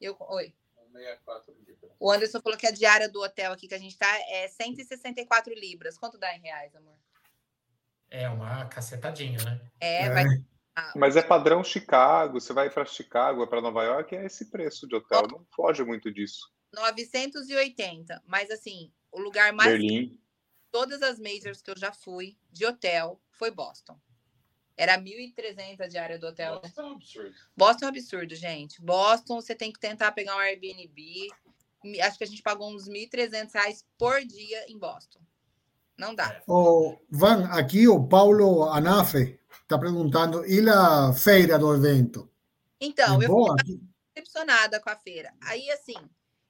Eu, oi. 64 libras. O Anderson falou que a diária do hotel aqui que a gente tá é 164 libras. Quanto dá em reais, amor? É uma cacetadinha, né? É, é. vai. Mas é padrão Chicago. Você vai para Chicago, para Nova York, é esse preço de hotel. Não foge muito disso. 980. Mas assim, o lugar mais. Berlim. Todas as majors que eu já fui de hotel foi Boston. Era 1.300 a diária do hotel. Boston é um absurdo. Boston é um absurdo, gente. Boston, você tem que tentar pegar um Airbnb. Acho que a gente pagou uns 1.300 reais por dia em Boston. Não dá. O Van, aqui o Paulo Anafe está perguntando, e a feira do evento? Então, é eu fiquei decepcionada com a feira. Aí, assim,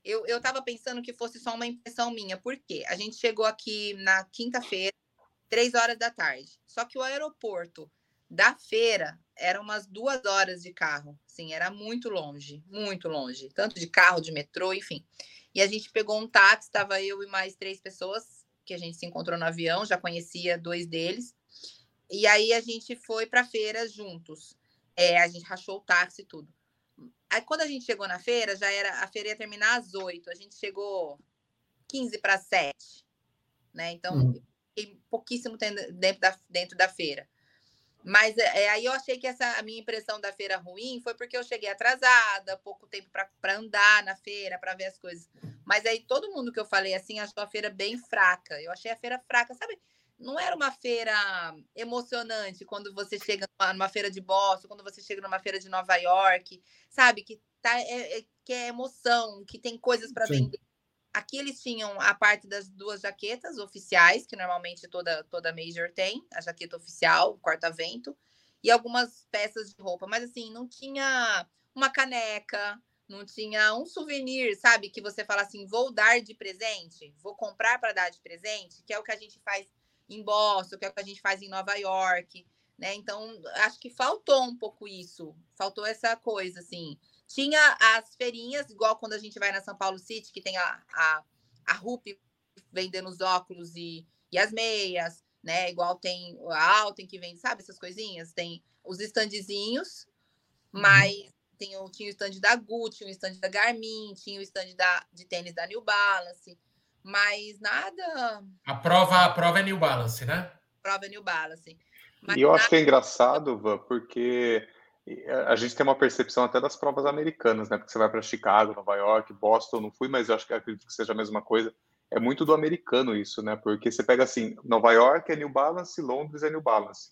eu estava pensando que fosse só uma impressão minha. Por quê? A gente chegou aqui na quinta-feira, três horas da tarde. Só que o aeroporto da feira era umas duas horas de carro. Sim, era muito longe, muito longe. Tanto de carro, de metrô, enfim. E a gente pegou um táxi, estava eu e mais três pessoas que a gente se encontrou no avião, já conhecia dois deles. E aí a gente foi para a feira juntos. É, a gente rachou o táxi e tudo. Aí quando a gente chegou na feira, já era a feira ia terminar às oito. A gente chegou 15 para sete, né? Então, uhum. pouquíssimo dentro da, dentro da feira. Mas é, é, aí eu achei que essa a minha impressão da feira ruim foi porque eu cheguei atrasada, pouco tempo para andar na feira, para ver as coisas. Mas aí todo mundo que eu falei assim achou a feira bem fraca. Eu achei a feira fraca, sabe? Não era uma feira emocionante quando você chega numa, feira de Boston, quando você chega numa feira de Nova York, sabe? Que, tá, é, é que é emoção, que tem coisas para vender. Aqui eles tinham a parte das duas jaquetas oficiais, que normalmente toda, toda Major tem, a jaqueta oficial, corta-vento, e algumas peças de roupa. Mas assim, não tinha uma caneca, não tinha um souvenir, sabe? Que você fala assim, vou dar de presente, vou comprar para dar de presente, que é o que a gente faz em Boston, que é o que a gente faz em Nova York, né? Então, acho que faltou um pouco isso, faltou essa coisa, assim. Tinha as feirinhas, igual quando a gente vai na São Paulo City, que tem a, a, a RUP vendendo os óculos e, e as meias, né? Igual tem a Alten que vende, sabe essas coisinhas? Tem os standzinhos, uhum. mas tem, tinha o stand da Gucci, o stand da Garmin, tinha o stand da, de tênis da New Balance, mas nada. A prova, a prova é New Balance, né? A prova é New Balance. Mas e eu nada... acho que é engraçado, Van, porque a gente tem uma percepção até das provas americanas, né? Porque você vai para Chicago, Nova York, Boston, não fui, mas eu acho que acredito que seja a mesma coisa. É muito do americano isso, né? Porque você pega assim, Nova York é New Balance, Londres é New Balance.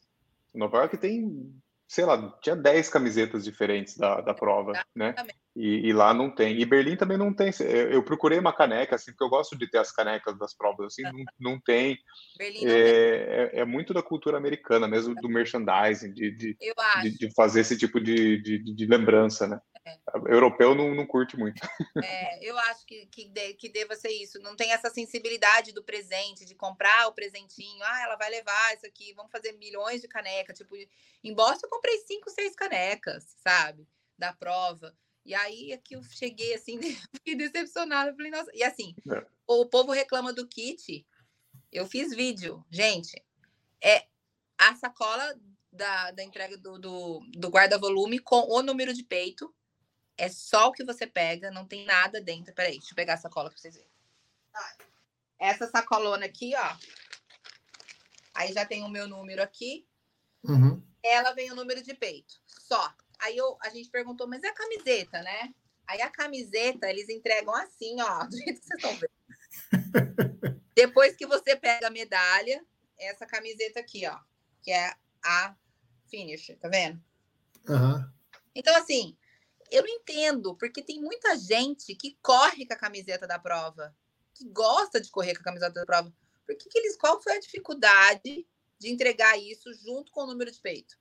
Nova York tem sei lá, tinha 10 camisetas diferentes da, da prova, né? E, e, lá não tem. E Berlim também não tem. Eu, eu, procurei uma caneca, assim, porque eu gosto de ter as canecas das provas, assim, não, não tem. Berlim não é, tem. É, é, muito da cultura americana, mesmo do merchandising, de, de, de, de fazer esse tipo de, de, de lembrança, né? É. Europeu não, não curte muito. É, eu acho que, que, de, que deva ser isso. Não tem essa sensibilidade do presente, de comprar o presentinho. Ah, ela vai levar isso aqui, vamos fazer milhões de canecas. Tipo, em Boston eu comprei cinco, seis canecas, sabe? Da prova. E aí aqui eu cheguei assim, fiquei decepcionada. Falei, nossa. E assim, é. o povo reclama do kit. Eu fiz vídeo, gente. É a sacola da, da entrega do, do, do guarda-volume com o número de peito. É só o que você pega, não tem nada dentro. Peraí, deixa eu pegar a sacola para vocês verem. Essa sacolona aqui, ó. Aí já tem o meu número aqui. Uhum. Ela vem o número de peito. Só. Aí eu, a gente perguntou, mas é a camiseta, né? Aí a camiseta, eles entregam assim, ó, do jeito que vocês estão vendo. Depois que você pega a medalha, essa camiseta aqui, ó, que é a finish, tá vendo? Uhum. Então, assim, eu não entendo, porque tem muita gente que corre com a camiseta da prova, que gosta de correr com a camiseta da prova. Por que, que eles, qual foi a dificuldade de entregar isso junto com o número de peito?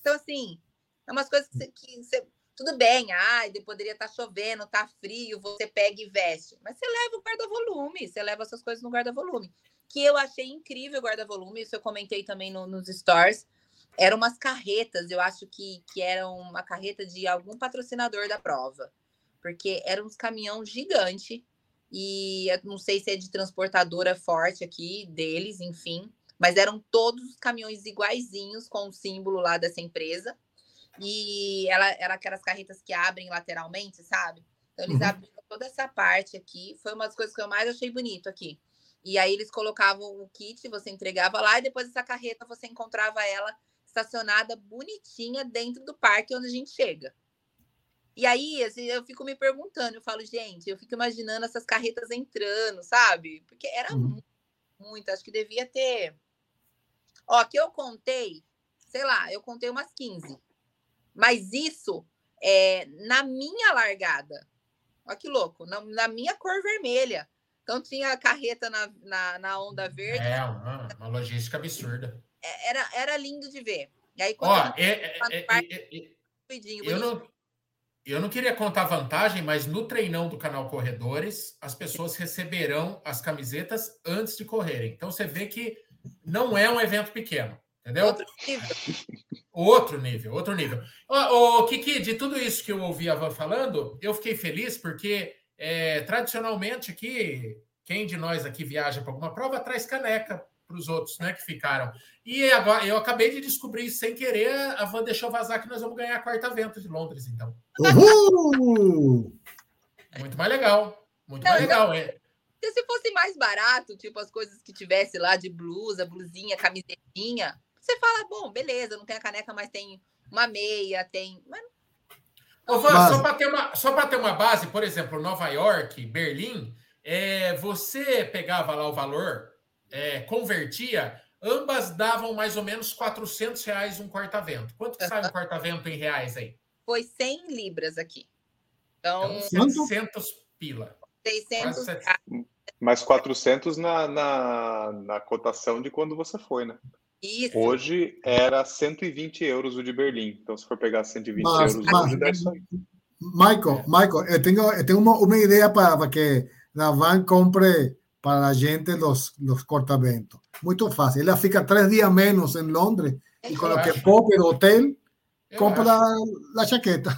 Então, assim, é umas coisas que que você tudo bem, ai, poderia estar tá chovendo, tá frio, você pega e veste. Mas você leva o guarda-volume, você leva essas coisas no guarda-volume. Que eu achei incrível o guarda-volume, isso eu comentei também no, nos stores. Eram umas carretas, eu acho que, que eram uma carreta de algum patrocinador da prova. Porque eram uns caminhão gigante e não sei se é de transportadora forte aqui deles, enfim. Mas eram todos os caminhões iguaizinhos com o símbolo lá dessa empresa e ela era aquelas carretas que abrem lateralmente, sabe? Então eles uhum. abriram toda essa parte aqui. Foi uma das coisas que eu mais achei bonito aqui. E aí eles colocavam o kit, você entregava lá, e depois essa carreta você encontrava ela estacionada bonitinha dentro do parque onde a gente chega. E aí, assim, eu fico me perguntando, eu falo, gente, eu fico imaginando essas carretas entrando, sabe? Porque era uhum. muito, muito, acho que devia ter. Ó, que eu contei, sei lá, eu contei umas 15. Mas isso é na minha largada. Olha que louco, na, na minha cor vermelha. Então tinha a carreta na, na, na onda verde. É, uma, uma, logística absurda. É, era, era lindo de ver. E aí, Ó, é, é, é, é eu, não, eu não queria contar vantagem, mas no treinão do canal Corredores, as pessoas receberão as camisetas antes de correrem. Então você vê que não é um evento pequeno. Entendeu? Outro nível. Outro nível, outro nível. Ô, ô, Kiki, de tudo isso que eu ouvi a Van falando, eu fiquei feliz porque é, tradicionalmente aqui, quem de nós aqui viaja para alguma prova traz caneca para os outros, né, que ficaram. E agora eu acabei de descobrir sem querer, a Van deixou vazar que nós vamos ganhar a quarta vento de Londres, então. Uhul! Muito mais legal. Muito Não, mais legal, é. Se fosse mais barato, tipo as coisas que tivesse lá de blusa, blusinha, camisetinha, você fala, bom, beleza, não tem a caneca, mas tem uma meia, tem. Mas... Ô, Van, só para ter, uma, só ter uma base, por exemplo, Nova York, Berlim, é, você pegava lá o valor, é, convertia, ambas davam mais ou menos 400 reais um corta-vento. Quanto que sai um corta-vento em reais aí? Foi 100 libras aqui. Então, então 700 pila. 600 Mais 400 na, na, na cotação de quando você foi, né? Isso. Hoje era 120 euros o de Berlim. Então, se for pegar 120 mas, euros mas, hoje, dá isso aí. Michael, Michael, eu tenho, eu tenho uma, uma ideia para, que a van compre para a gente os, os cortaventos. Muito fácil. Ela fica três dias menos em Londres e com o que poupe do hotel, eu compra a jaqueta.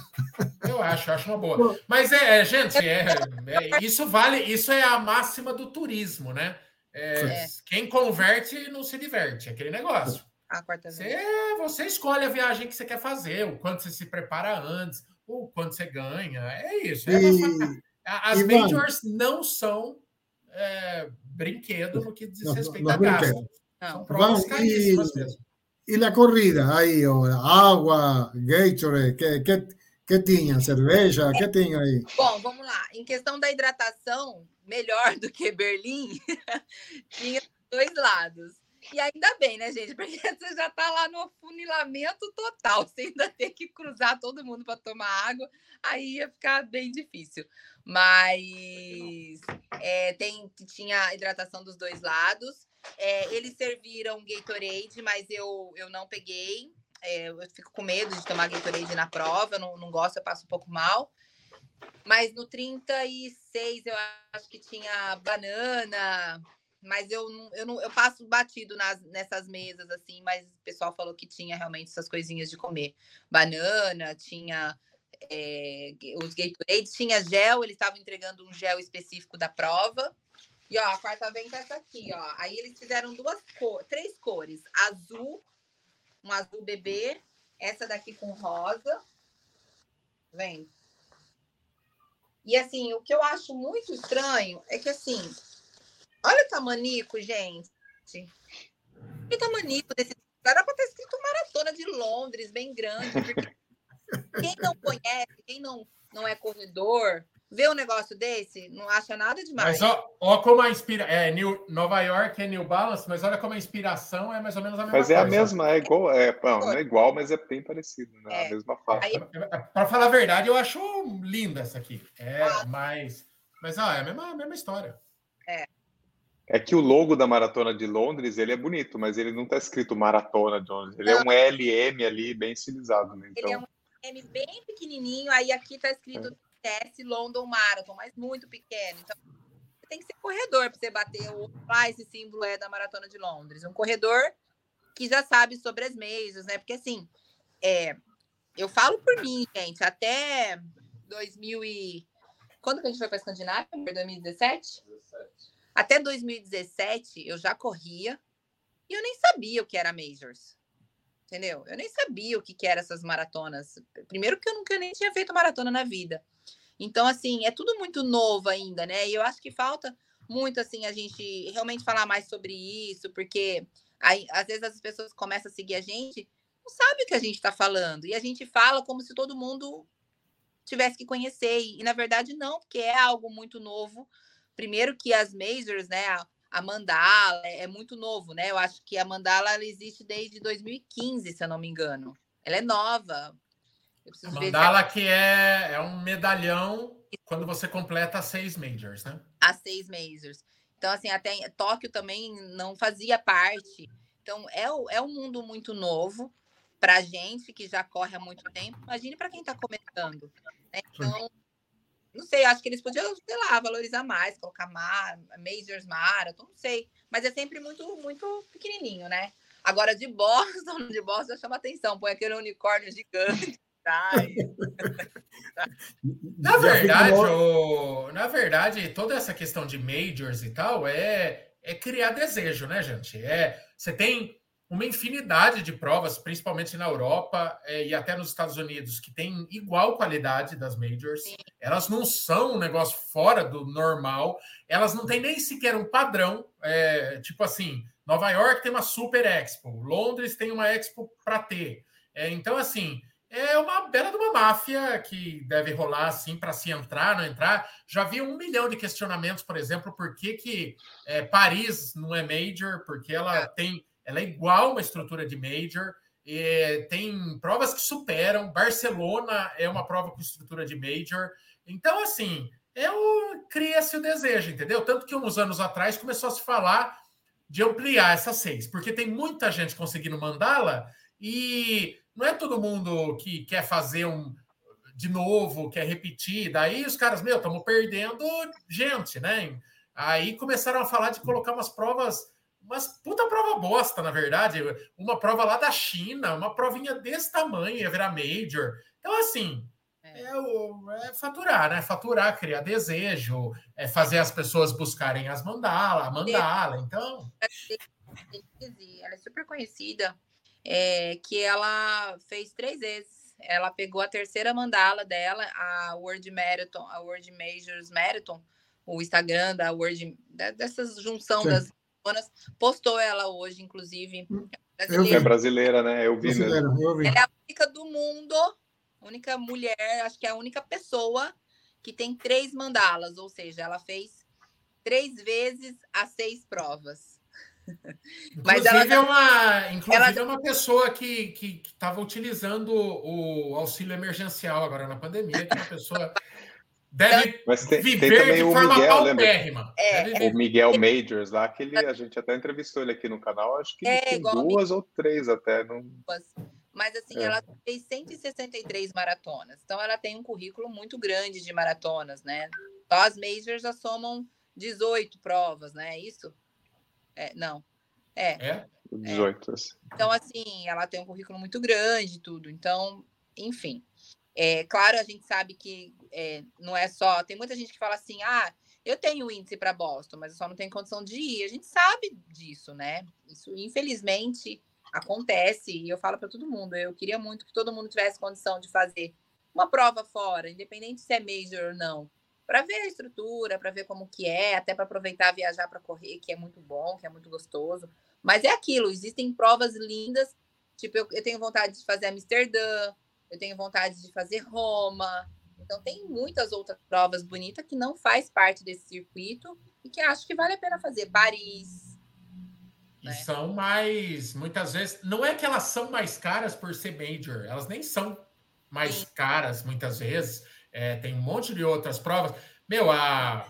Eu acho, acho uma boa. Mas é, é gente, é, é, isso vale, isso é a máxima do turismo, né? É, quem converte não se diverte, é aquele negócio. A quarta você, você escolhe a viagem que você quer fazer, o quanto você se prepara antes, o quanto você ganha. É isso. É e, As e, majors mano, não são é, brinquedo no que diz respeito a gasto. São provas caríssimas e, mesmo. E a corrida? Aí, ó, água, Gatorade, que, que, que tinha? Cerveja? que tinha aí? Bom, vamos lá. Em questão da hidratação, melhor do que Berlim, tinha dois lados. E ainda bem, né, gente? Porque você já está lá no funilamento total, você ainda tem que cruzar todo mundo para tomar água, aí ia ficar bem difícil. Mas é, tem, tinha hidratação dos dois lados. É, eles serviram Gatorade, mas eu, eu não peguei. É, eu fico com medo de tomar Gatorade na prova, eu não, não gosto, eu passo um pouco mal. Mas no 36 eu acho que tinha banana, mas eu eu não eu passo batido nas, nessas mesas assim, mas o pessoal falou que tinha realmente essas coisinhas de comer. Banana, tinha é, os Gatorades, tinha gel, eles estavam entregando um gel específico da prova. E ó, a quarta venta é essa aqui, ó. Aí eles fizeram duas três cores, azul, um azul bebê, essa daqui com rosa. Vem. E assim, o que eu acho muito estranho é que assim, olha o tamanico, gente. Olha o tamanico desse. Era para ter escrito maratona de Londres, bem grande. quem não conhece, quem não, não é corredor, vê um negócio desse, não acha nada demais. Mas ó, ó como a inspira é New, Nova York é New Balance, mas olha como a inspiração é mais ou menos a mesma mas coisa. Mas é a mesma, é igual, é, não, não é igual, mas é bem parecido, né? É. A mesma faixa. Aí... Para falar a verdade, eu acho linda essa aqui. É, ah. mas mas ó, é a mesma, a mesma história. É. É que o logo da Maratona de Londres, ele é bonito, mas ele não está escrito Maratona de Londres. Ele não. é um LM ali, bem estilizado. Né? Então... Ele é um M bem pequenininho, aí aqui está escrito TS London Marathon, mas muito pequeno. Então, você tem que ser corredor para você bater o. Ah, esse símbolo é da Maratona de Londres. Um corredor que já sabe sobre as mesas, né? Porque assim, é, eu falo por mim, gente, até 2000 e... Quando que a gente foi para a Escandinávia? 2017? 17. Até 2017 eu já corria e eu nem sabia o que era majors. Entendeu? Eu nem sabia o que, que eram essas maratonas. Primeiro que eu nunca nem tinha feito maratona na vida. Então, assim, é tudo muito novo ainda, né? E eu acho que falta muito, assim, a gente realmente falar mais sobre isso, porque aí, às vezes as pessoas começam a seguir a gente, não sabe o que a gente está falando. E a gente fala como se todo mundo tivesse que conhecer. E, na verdade, não, porque é algo muito novo. Primeiro que as majors, né? A mandala é, é muito novo, né? Eu acho que a mandala ela existe desde 2015, se eu não me engano. Ela é nova. Mandala que é, é um medalhão quando você completa seis majors, né? As seis majors. Então, assim, até Tóquio também não fazia parte. Então, é, é um mundo muito novo para gente que já corre há muito tempo. Imagine para quem está começando. Né? Então, não sei, acho que eles podiam, sei lá, valorizar mais, colocar mar, majors marathon, não sei. Mas é sempre muito, muito pequenininho, né? Agora, de Boston, de Boston chama atenção. Põe aquele unicórnio gigante na verdade, o, na verdade, toda essa questão de majors e tal é, é criar desejo, né, gente? É, você tem uma infinidade de provas, principalmente na Europa é, e até nos Estados Unidos, que tem igual qualidade das majors. Sim. Elas não são um negócio fora do normal. Elas não têm nem sequer um padrão. É, tipo assim, Nova York tem uma super expo, Londres tem uma expo para ter. É, então, assim, é uma bela de uma máfia que deve rolar assim para se entrar, não entrar. Já vi um milhão de questionamentos, por exemplo, por que, que Paris não é major, porque ela é. tem, ela é igual uma estrutura de major. Tem provas que superam. Barcelona é uma prova com estrutura de major. Então, assim, é cria-se o desejo, entendeu? Tanto que uns anos atrás começou a se falar de ampliar essas seis, porque tem muita gente conseguindo mandá-la e não é todo mundo que quer fazer um de novo, quer repetir. Daí os caras, meu, estamos perdendo gente, né? Aí começaram a falar de colocar umas provas, umas puta prova bosta, na verdade. Uma prova lá da China, uma provinha desse tamanho, ia virar major. Então, assim, é, é, é faturar, né? Faturar, criar desejo, é fazer as pessoas buscarem as mandala, mandala. Então. Ela é super conhecida é, que ela fez três vezes. Ela pegou a terceira mandala dela, a World Marathon, a World Majors Marathon, o Instagram da World, dessas junção Sim. das zonas, postou ela hoje, inclusive. Hum, brasileira. É brasileira, né? Eu vi mesmo. Eu vi. Ela é a única do mundo, única mulher, acho que é a única pessoa que tem três mandalas, ou seja, ela fez três vezes as seis provas. Mas inclusive, ela, é uma, inclusive ela... é uma pessoa que estava utilizando o auxílio emergencial agora na pandemia, que é uma pessoa deve Mas tem, viver tem também de o forma Miguel, paupérrima. É, o Miguel Majors lá, que ele, a gente até entrevistou ele aqui no canal, acho que é, tem duas ou três até. Não... Mas assim, é. ela fez 163 maratonas. Então ela tem um currículo muito grande de maratonas, né? As Majors já somam 18 provas, né? É isso? É, não. É. É? 18. É. Então, assim, ela tem um currículo muito grande tudo. Então, enfim. É, claro, a gente sabe que é, não é só. Tem muita gente que fala assim: ah, eu tenho índice para Boston, mas eu só não tenho condição de ir. A gente sabe disso, né? Isso, infelizmente, acontece, e eu falo para todo mundo, eu queria muito que todo mundo tivesse condição de fazer uma prova fora, independente se é major ou não, para ver a estrutura, para ver como que é, até para aproveitar viajar para correr, que é muito bom, que é muito gostoso. Mas é aquilo, existem provas lindas, tipo, eu, eu tenho vontade de fazer Amsterdã, eu tenho vontade de fazer Roma, então tem muitas outras provas bonitas que não faz parte desse circuito e que acho que vale a pena fazer. Paris. E né? são mais, muitas vezes, não é que elas são mais caras por ser major, elas nem são mais Sim. caras muitas vezes. É, tem um monte de outras provas. Meu, a,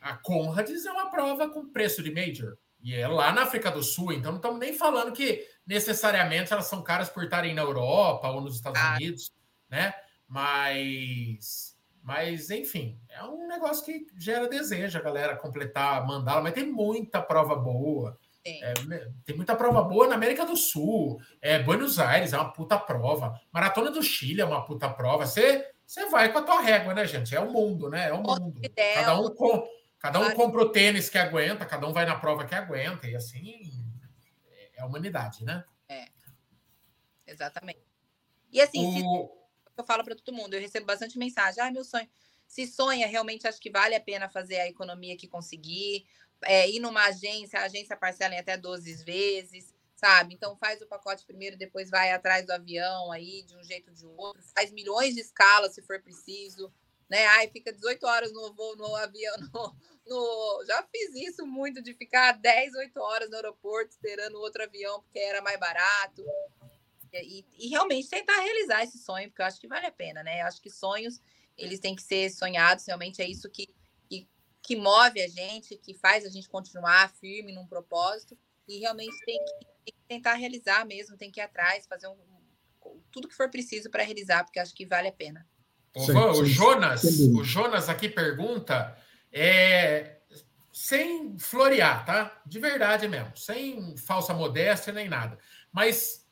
a Conrads é uma prova com preço de major. E é lá na África do Sul, então não estamos nem falando que necessariamente elas são caras por estarem na Europa ou nos Estados ah. Unidos, né? Mas, mas enfim, é um negócio que gera desejo a galera completar, mandá-la, mas tem muita prova boa. É, tem muita prova boa na América do Sul. É, Buenos Aires é uma puta prova. Maratona do Chile é uma puta prova. Você, você vai com a tua régua, né, gente? É o mundo, né? É o mundo. Cada um, com, cada um compra o tênis que aguenta, cada um vai na prova que aguenta, e assim é a humanidade, né? É. Exatamente. E assim, o... se eu falo para todo mundo, eu recebo bastante mensagem. Ah, meu sonho. Se sonha, realmente acho que vale a pena fazer a economia que conseguir é, ir numa agência, a agência parcela em até 12 vezes, sabe? Então faz o pacote primeiro, depois vai atrás do avião aí, de um jeito ou de outro, faz milhões de escalas se for preciso, né? Ai, fica 18 horas no voo, no avião, no, no... já fiz isso muito, de ficar 10, 8 horas no aeroporto esperando outro avião, porque era mais barato. E, e, realmente tentar realizar esse sonho, porque eu acho que vale a pena, né? Eu acho que sonhos, eles têm que ser sonhados, realmente é isso que que move a gente, que faz a gente continuar firme num propósito e realmente tem que, tem que tentar realizar mesmo, tem que ir atrás, fazer um, tudo que for preciso para realizar, porque acho que vale a pena. Sim, o Jonas, o Jonas aqui pergunta, é, sem florear, tá? De verdade mesmo, sem falsa modéstia nem nada. Mas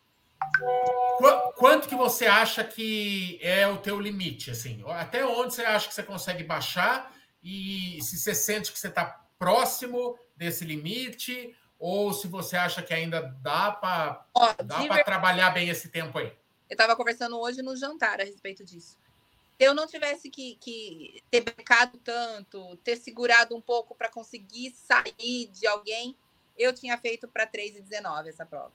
qu quanto que você acha que é o teu limite, assim? Até onde você acha que você consegue baixar e se você sente que você está próximo desse limite ou se você acha que ainda dá para ver... trabalhar bem esse tempo aí. Eu estava conversando hoje no jantar a respeito disso. Eu não tivesse que, que ter becado tanto, ter segurado um pouco para conseguir sair de alguém, eu tinha feito para 3,19 essa prova.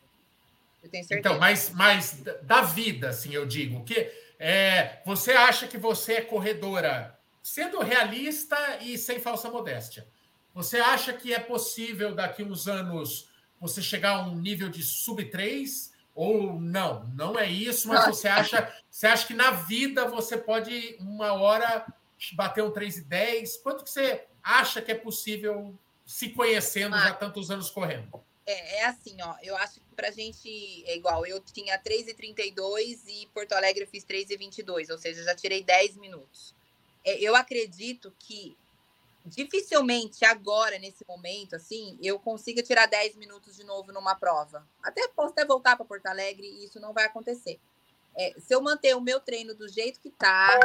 Eu tenho certeza. Então, mas, mas da vida, assim, eu digo, que é, você acha que você é corredora sendo realista e sem falsa modéstia, você acha que é possível daqui uns anos você chegar a um nível de sub 3 ou não? Não é isso, mas você acha, você acha que na vida você pode uma hora bater um 3 e 10? Quanto que você acha que é possível se conhecendo ah, já tantos anos correndo? É, é assim, ó, eu acho que pra gente é igual, eu tinha 3,32 e Porto Alegre eu fiz 3,22, ou seja, já tirei 10 minutos. É, eu acredito que dificilmente agora, nesse momento, assim, eu consiga tirar 10 minutos de novo numa prova. Até posso até voltar para Porto Alegre e isso não vai acontecer. É, se eu manter o meu treino do jeito que tá,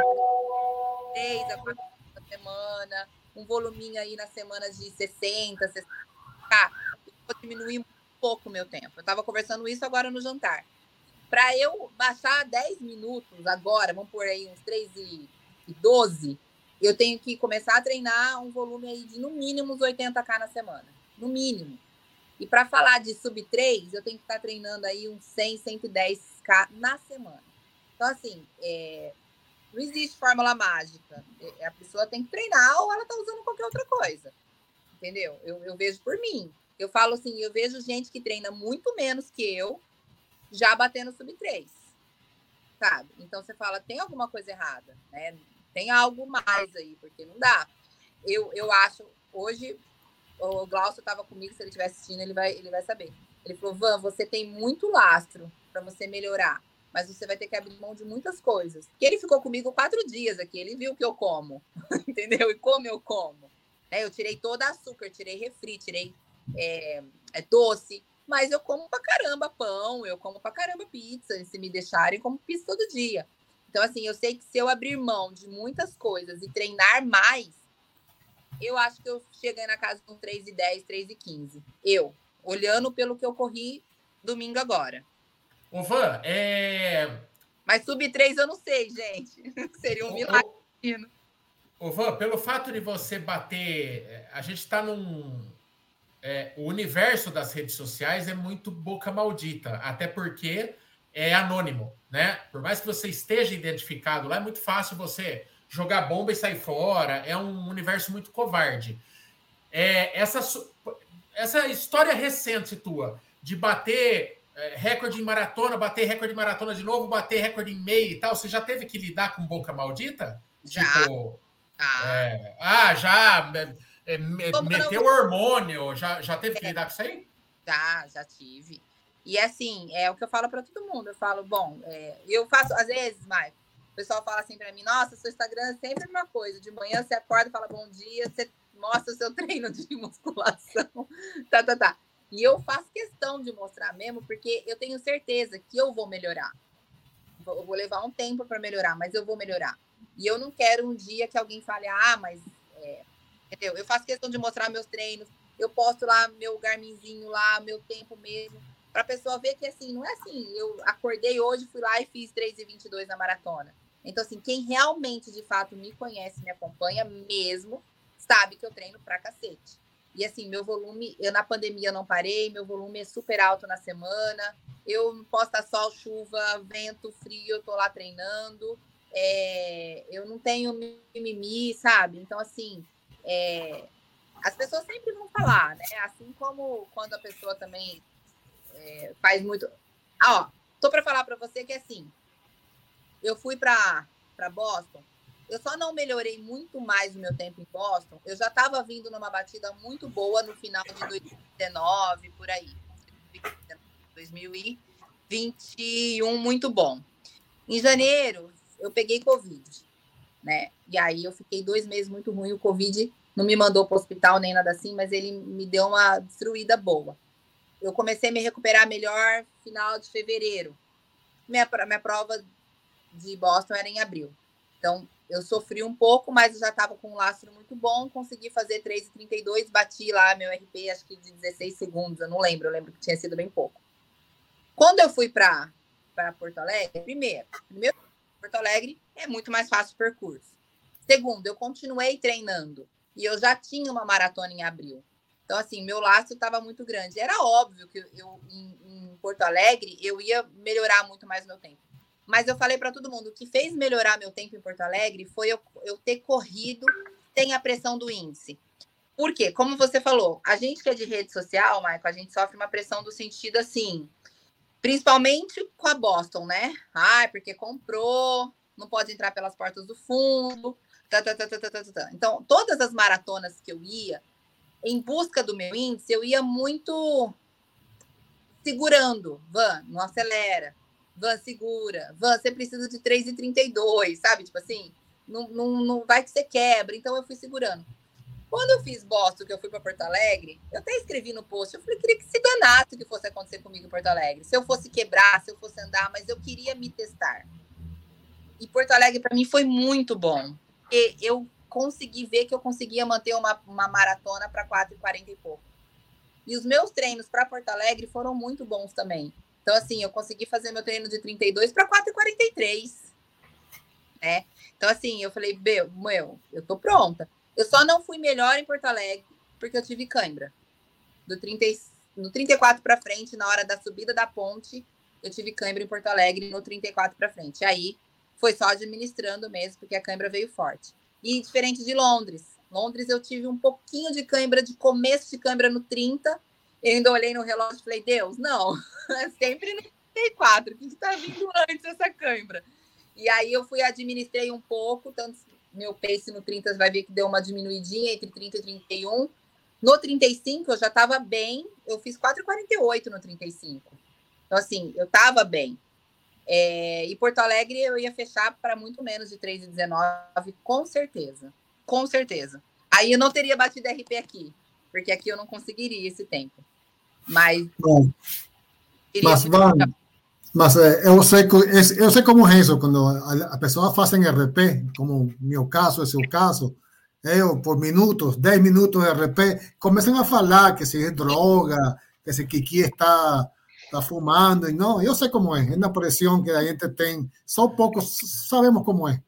três a quatro semana, um voluminho aí na semana de 60, 60, tá, eu vou diminuir um pouco o meu tempo. Eu estava conversando isso agora no jantar. Para eu baixar 10 minutos agora, vamos por aí uns 3 e 12, eu tenho que começar a treinar um volume aí de no mínimo uns 80k na semana. No mínimo. E para falar de sub 3, eu tenho que estar tá treinando aí uns 100, 110k na semana. Então, assim, é, não existe fórmula mágica. É, a pessoa tem que treinar ou ela está usando qualquer outra coisa. Entendeu? Eu, eu vejo por mim. Eu falo assim, eu vejo gente que treina muito menos que eu, já batendo sub 3. Sabe? Então você fala, tem alguma coisa errada, né? Tem algo mais aí, porque não dá. Eu, eu acho, hoje, o Glaucio estava comigo, se ele estiver assistindo, ele vai, ele vai saber. Ele falou, Van, você tem muito lastro para você melhorar, mas você vai ter que abrir mão de muitas coisas. Porque ele ficou comigo quatro dias aqui, ele viu que eu como, entendeu? E como eu como. É, eu tirei todo açúcar, tirei refri, tirei é, é, doce, mas eu como pra caramba pão, eu como pra caramba pizza, se me deixarem, como pizza todo dia. Então, assim, eu sei que se eu abrir mão de muitas coisas e treinar mais, eu acho que eu cheguei na casa com 3 e 10, 3 e 15. Eu, olhando pelo que eu corri domingo agora. Ô, Van, é... Mas sub 3 eu não sei, gente. Seria um milagre. Ô, Van, pelo fato de você bater... É, a gente está num... É, o universo das redes sociais é muito boca maldita, até porque é anônimo, né? Por mais que você esteja identificado lá, é muito fácil você jogar bomba e sair fora. É um universo muito covarde. É, essa, essa história recente tua de bater é, recorde em maratona, bater recorde em maratona de novo, bater recorde em meia e tal, você já teve que lidar com boca maldita? Já. Tipo, ah. É, ah, já é, meteu hormônio, já, já teve que lidar com isso aí? Já, já tive. E assim, é o que eu falo para todo mundo. Eu falo, bom, é, eu faço, às vezes, Maicon, o pessoal fala assim para mim: nossa, seu Instagram é sempre a mesma coisa. De manhã você acorda, fala bom dia, você mostra o seu treino de musculação, tá, tá, tá. E eu faço questão de mostrar mesmo, porque eu tenho certeza que eu vou melhorar. Eu vou levar um tempo para melhorar, mas eu vou melhorar. E eu não quero um dia que alguém fale, ah, mas. É, entendeu? Eu faço questão de mostrar meus treinos, eu posto lá meu Garminzinho lá, meu tempo mesmo, para a pessoa ver que assim, não é assim, eu acordei hoje, fui lá e fiz 3,22 na maratona. Então, assim, quem realmente de fato me conhece, me acompanha mesmo, sabe que eu treino pra cacete. E assim, meu volume, eu na pandemia não parei, meu volume é super alto na semana. Eu posta sol, chuva, vento, frio, eu tô lá treinando. É, eu não tenho mimimi, sabe? Então, assim, é, as pessoas sempre vão falar, né? Assim como quando a pessoa também é, faz muito. Ah, ó, tô para falar para você que assim, eu fui para Boston eu só não melhorei muito mais o meu tempo em Boston. Eu já estava vindo numa batida muito boa no final de 2019, por aí. 2021, muito bom. Em janeiro, eu peguei Covid, né? E aí eu fiquei dois meses muito ruim. O Covid não me mandou para o hospital nem nada assim, mas ele me deu uma destruída boa. Eu comecei a me recuperar melhor final de fevereiro. Minha, minha prova de Boston era em abril. Então, eu sofri um pouco, mas eu já estava com um lastro muito bom, consegui fazer 3,32, bati lá meu RP, acho que de 16 segundos, eu não lembro, eu lembro que tinha sido bem pouco. Quando eu fui para Porto Alegre, primeiro, primeiro, Porto Alegre é muito mais fácil o percurso. Segundo, eu continuei treinando e eu já tinha uma maratona em abril. Então, assim, meu lastro estava muito grande. Era óbvio que eu, em, em Porto Alegre, eu ia melhorar muito mais meu tempo. Mas eu falei para todo mundo, o que fez melhorar meu tempo em Porto Alegre foi eu, eu ter corrido sem a pressão do índice. Por quê? Como você falou, a gente que é de rede social, Michael, a gente sofre uma pressão do sentido assim, principalmente com a Boston, né? Ah, porque comprou, não pode entrar pelas portas do fundo. Tá, tá, tá, tá, tá, tá, tá. Então, todas as maratonas que eu ia, em busca do meu índice, eu ia muito segurando. Van, não acelera. Van, segura. Van, você precisa de 3,32, sabe? Tipo assim, não, não, não vai que você quebra. Então eu fui segurando. Quando eu fiz Boston, que eu fui para Porto Alegre, eu até escrevi no post, eu falei, queria que se danasse o que fosse acontecer comigo em Porto Alegre. Se eu fosse quebrar, se eu fosse andar, mas eu queria me testar. E Porto Alegre, para mim, foi muito bom. Porque eu consegui ver que eu conseguia manter uma, uma maratona para 4,40 e pouco. E os meus treinos para Porto Alegre foram muito bons também. Então, assim, eu consegui fazer meu treino de 32 para 4,43. Né? Então, assim, eu falei, meu, meu, eu tô pronta. Eu só não fui melhor em Porto Alegre porque eu tive cãibra. Do 30, no 34 para frente, na hora da subida da ponte, eu tive cãibra em Porto Alegre no 34 para frente. Aí foi só administrando mesmo, porque a cãibra veio forte. E diferente de Londres. Londres eu tive um pouquinho de cãibra, de começo de cãibra no 30, eu ainda olhei no relógio e falei, Deus, não, é sempre no 34, o que está vindo antes essa cãibra? E aí eu fui, administrei um pouco, tanto meu pace no 30 vai ver que deu uma diminuidinha entre 30 e 31. No 35 eu já estava bem, eu fiz 4,48 no 35. Então, assim, eu estava bem. É, e Porto Alegre eu ia fechar para muito menos de 3,19, com certeza. Com certeza. Aí eu não teria batido RP aqui, porque aqui eu não conseguiria esse tempo. Mas. Bom, mas, van, mas eh, eu, sei, eu sei como é isso, quando a, a pessoa faz em RP, como meu caso, é seu caso, eu, por minutos, 10 minutos de RP, começam a falar que se é droga, que se Kiki está está fumando, não, eu sei como é, é na pressão que a gente tem, só poucos sabemos como é.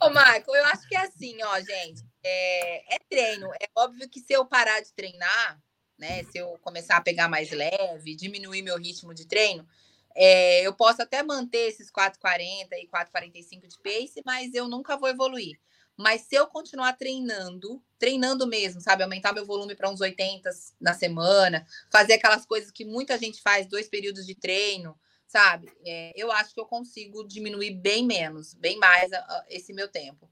Ô, Marco, eu acho que é assim, ó, gente, é, é treino, é óbvio que se eu parar de treinar, né, se eu começar a pegar mais leve, diminuir meu ritmo de treino, é, eu posso até manter esses 4,40 e 4,45 de pace, mas eu nunca vou evoluir. Mas se eu continuar treinando, treinando mesmo, sabe? Aumentar meu volume para uns 80 na semana, fazer aquelas coisas que muita gente faz, dois períodos de treino, sabe? É, eu acho que eu consigo diminuir bem menos, bem mais a, a, esse meu tempo.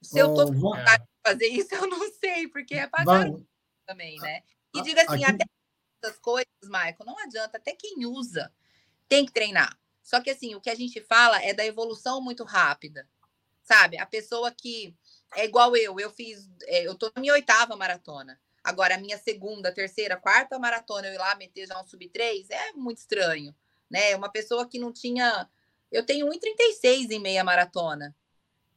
Se eu tô com vontade de fazer isso, eu não sei, porque é pagar também, né? E diga assim, Aqui... até essas coisas, Michael, não adianta, até quem usa tem que treinar. Só que assim, o que a gente fala é da evolução muito rápida sabe? A pessoa que é igual eu, eu fiz, é, eu tô na minha oitava maratona. Agora, a minha segunda, terceira, quarta maratona, eu ir lá meter já um sub 3, é muito estranho, né? Uma pessoa que não tinha. Eu tenho 1,36 em meia maratona.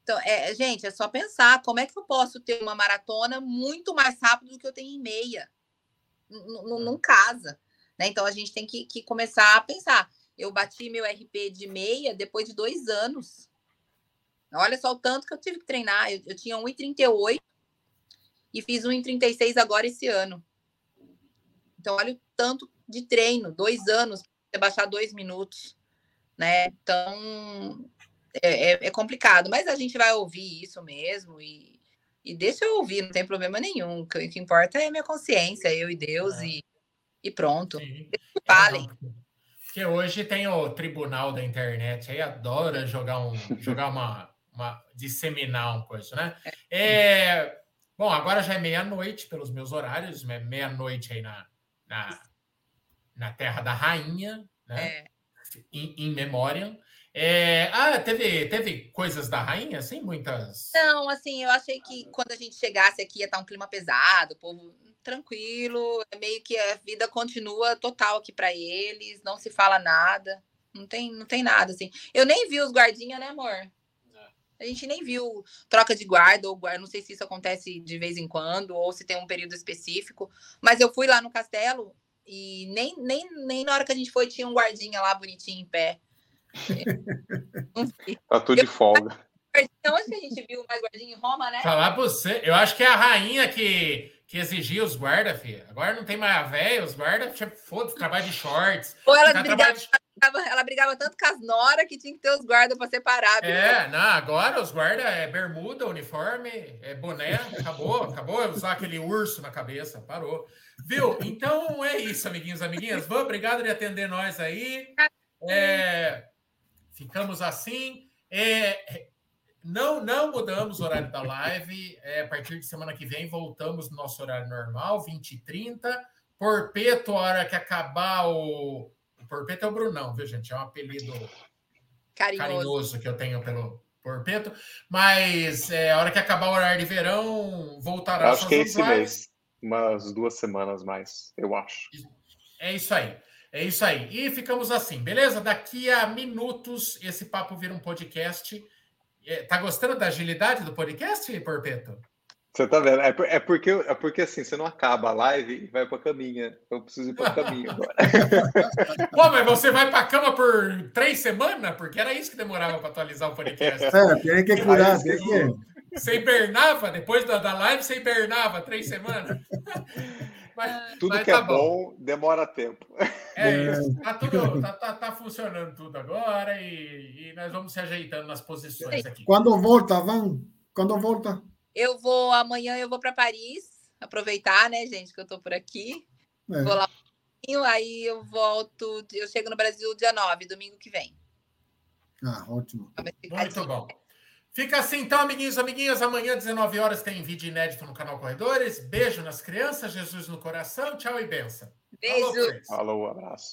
Então, é, gente, é só pensar como é que eu posso ter uma maratona muito mais rápido do que eu tenho em meia. Não, não casa. Né? Então, a gente tem que, que começar a pensar. Eu bati meu RP de meia depois de dois anos. Olha só o tanto que eu tive que treinar. Eu, eu tinha 1,38 e fiz 1,36 agora esse ano. Então, olha o tanto de treino, dois anos, para baixar dois minutos, né? Então, é, é, é, complicado, mas a gente vai ouvir isso mesmo e, e deixa eu ouvir, não tem problema nenhum. O que, o que importa é a minha consciência, eu e Deus, é. e, e pronto. Falem. Porque hoje tem o tribunal da internet aí, adora jogar, um, jogar uma, uma, disseminar uma coisa, né? É, bom, agora já é meia-noite pelos meus horários, né? meia-noite aí na, na, na Terra da Rainha, né? É. Em, em memória. É, ah, teve, teve coisas da rainha, assim, muitas. Não, assim, eu achei que quando a gente chegasse aqui ia estar um clima pesado, o povo tranquilo, é meio que a vida continua total aqui para eles, não se fala nada, não tem, não tem nada assim. Eu nem vi os guardinhas, né, amor? A gente nem viu troca de guarda, ou guarda, não sei se isso acontece de vez em quando, ou se tem um período específico. Mas eu fui lá no castelo e nem, nem, nem na hora que a gente foi tinha um guardinha lá bonitinho em pé. tá tudo de folga. Onde que a gente viu mais guardinha em Roma, né? Falar pra você, eu acho que é a rainha que, que exigia os guarda, filha. Agora não tem mais a véia, os guarda, tipo, foda-se, trabalho de shorts. Ou ela brigava, de ela brigava tanto com as Nora que tinha que ter os guardas para separar. É, não, agora os guardas é bermuda, uniforme, é boné, acabou, acabou usar aquele urso na cabeça, parou. Viu? Então é isso, amiguinhos, amiguinhas. Vamos, obrigado de atender nós aí. É, ficamos assim. É, não, não mudamos o horário da live. É, a partir de semana que vem voltamos no nosso horário normal, 20 e 30. Porpeto, a hora que acabar o, Porpeto é o Brunão, viu, gente? É um apelido carinhoso, carinhoso que eu tenho pelo Porpeto. Mas é, a hora que acabar o horário de verão, voltará. Acho que é esse mês. Umas duas semanas mais, eu acho. É isso aí. É isso aí. E ficamos assim, beleza? Daqui a minutos esse papo vira um podcast. É, tá gostando da agilidade do podcast, Porpeto? Você tá vendo? É, é, porque, é porque assim, você não acaba a live e vai pra caminha. Eu preciso ir pra caminho agora. Pô, mas você vai pra cama por três semanas? Porque era isso que demorava pra atualizar o podcast. É, tem que curar. Tem que... Você hibernava? Depois da, da live, você hibernava três semanas? Mas, tudo mas que é tá é bom. bom demora tempo. É, é. isso. Tá, tudo, tá, tá, tá, funcionando tudo agora e, e, nós vamos se ajeitando nas posições aqui. Quando volta, vamos? Quando volta? Eu vou amanhã, eu vou para Paris, aproveitar, né, gente, que eu tô por aqui. É. Vou lá um pouquinho, aí eu volto, eu chego no Brasil dia 9, domingo que vem. Ah, ótimo. Muito bom. Fica assim, então, amiguinhos, amiguinhas. Amanhã, 19 horas, tem vídeo inédito no canal Corredores. Beijo nas crianças, Jesus no coração. Tchau e benção. Beijo. Falou, abraço.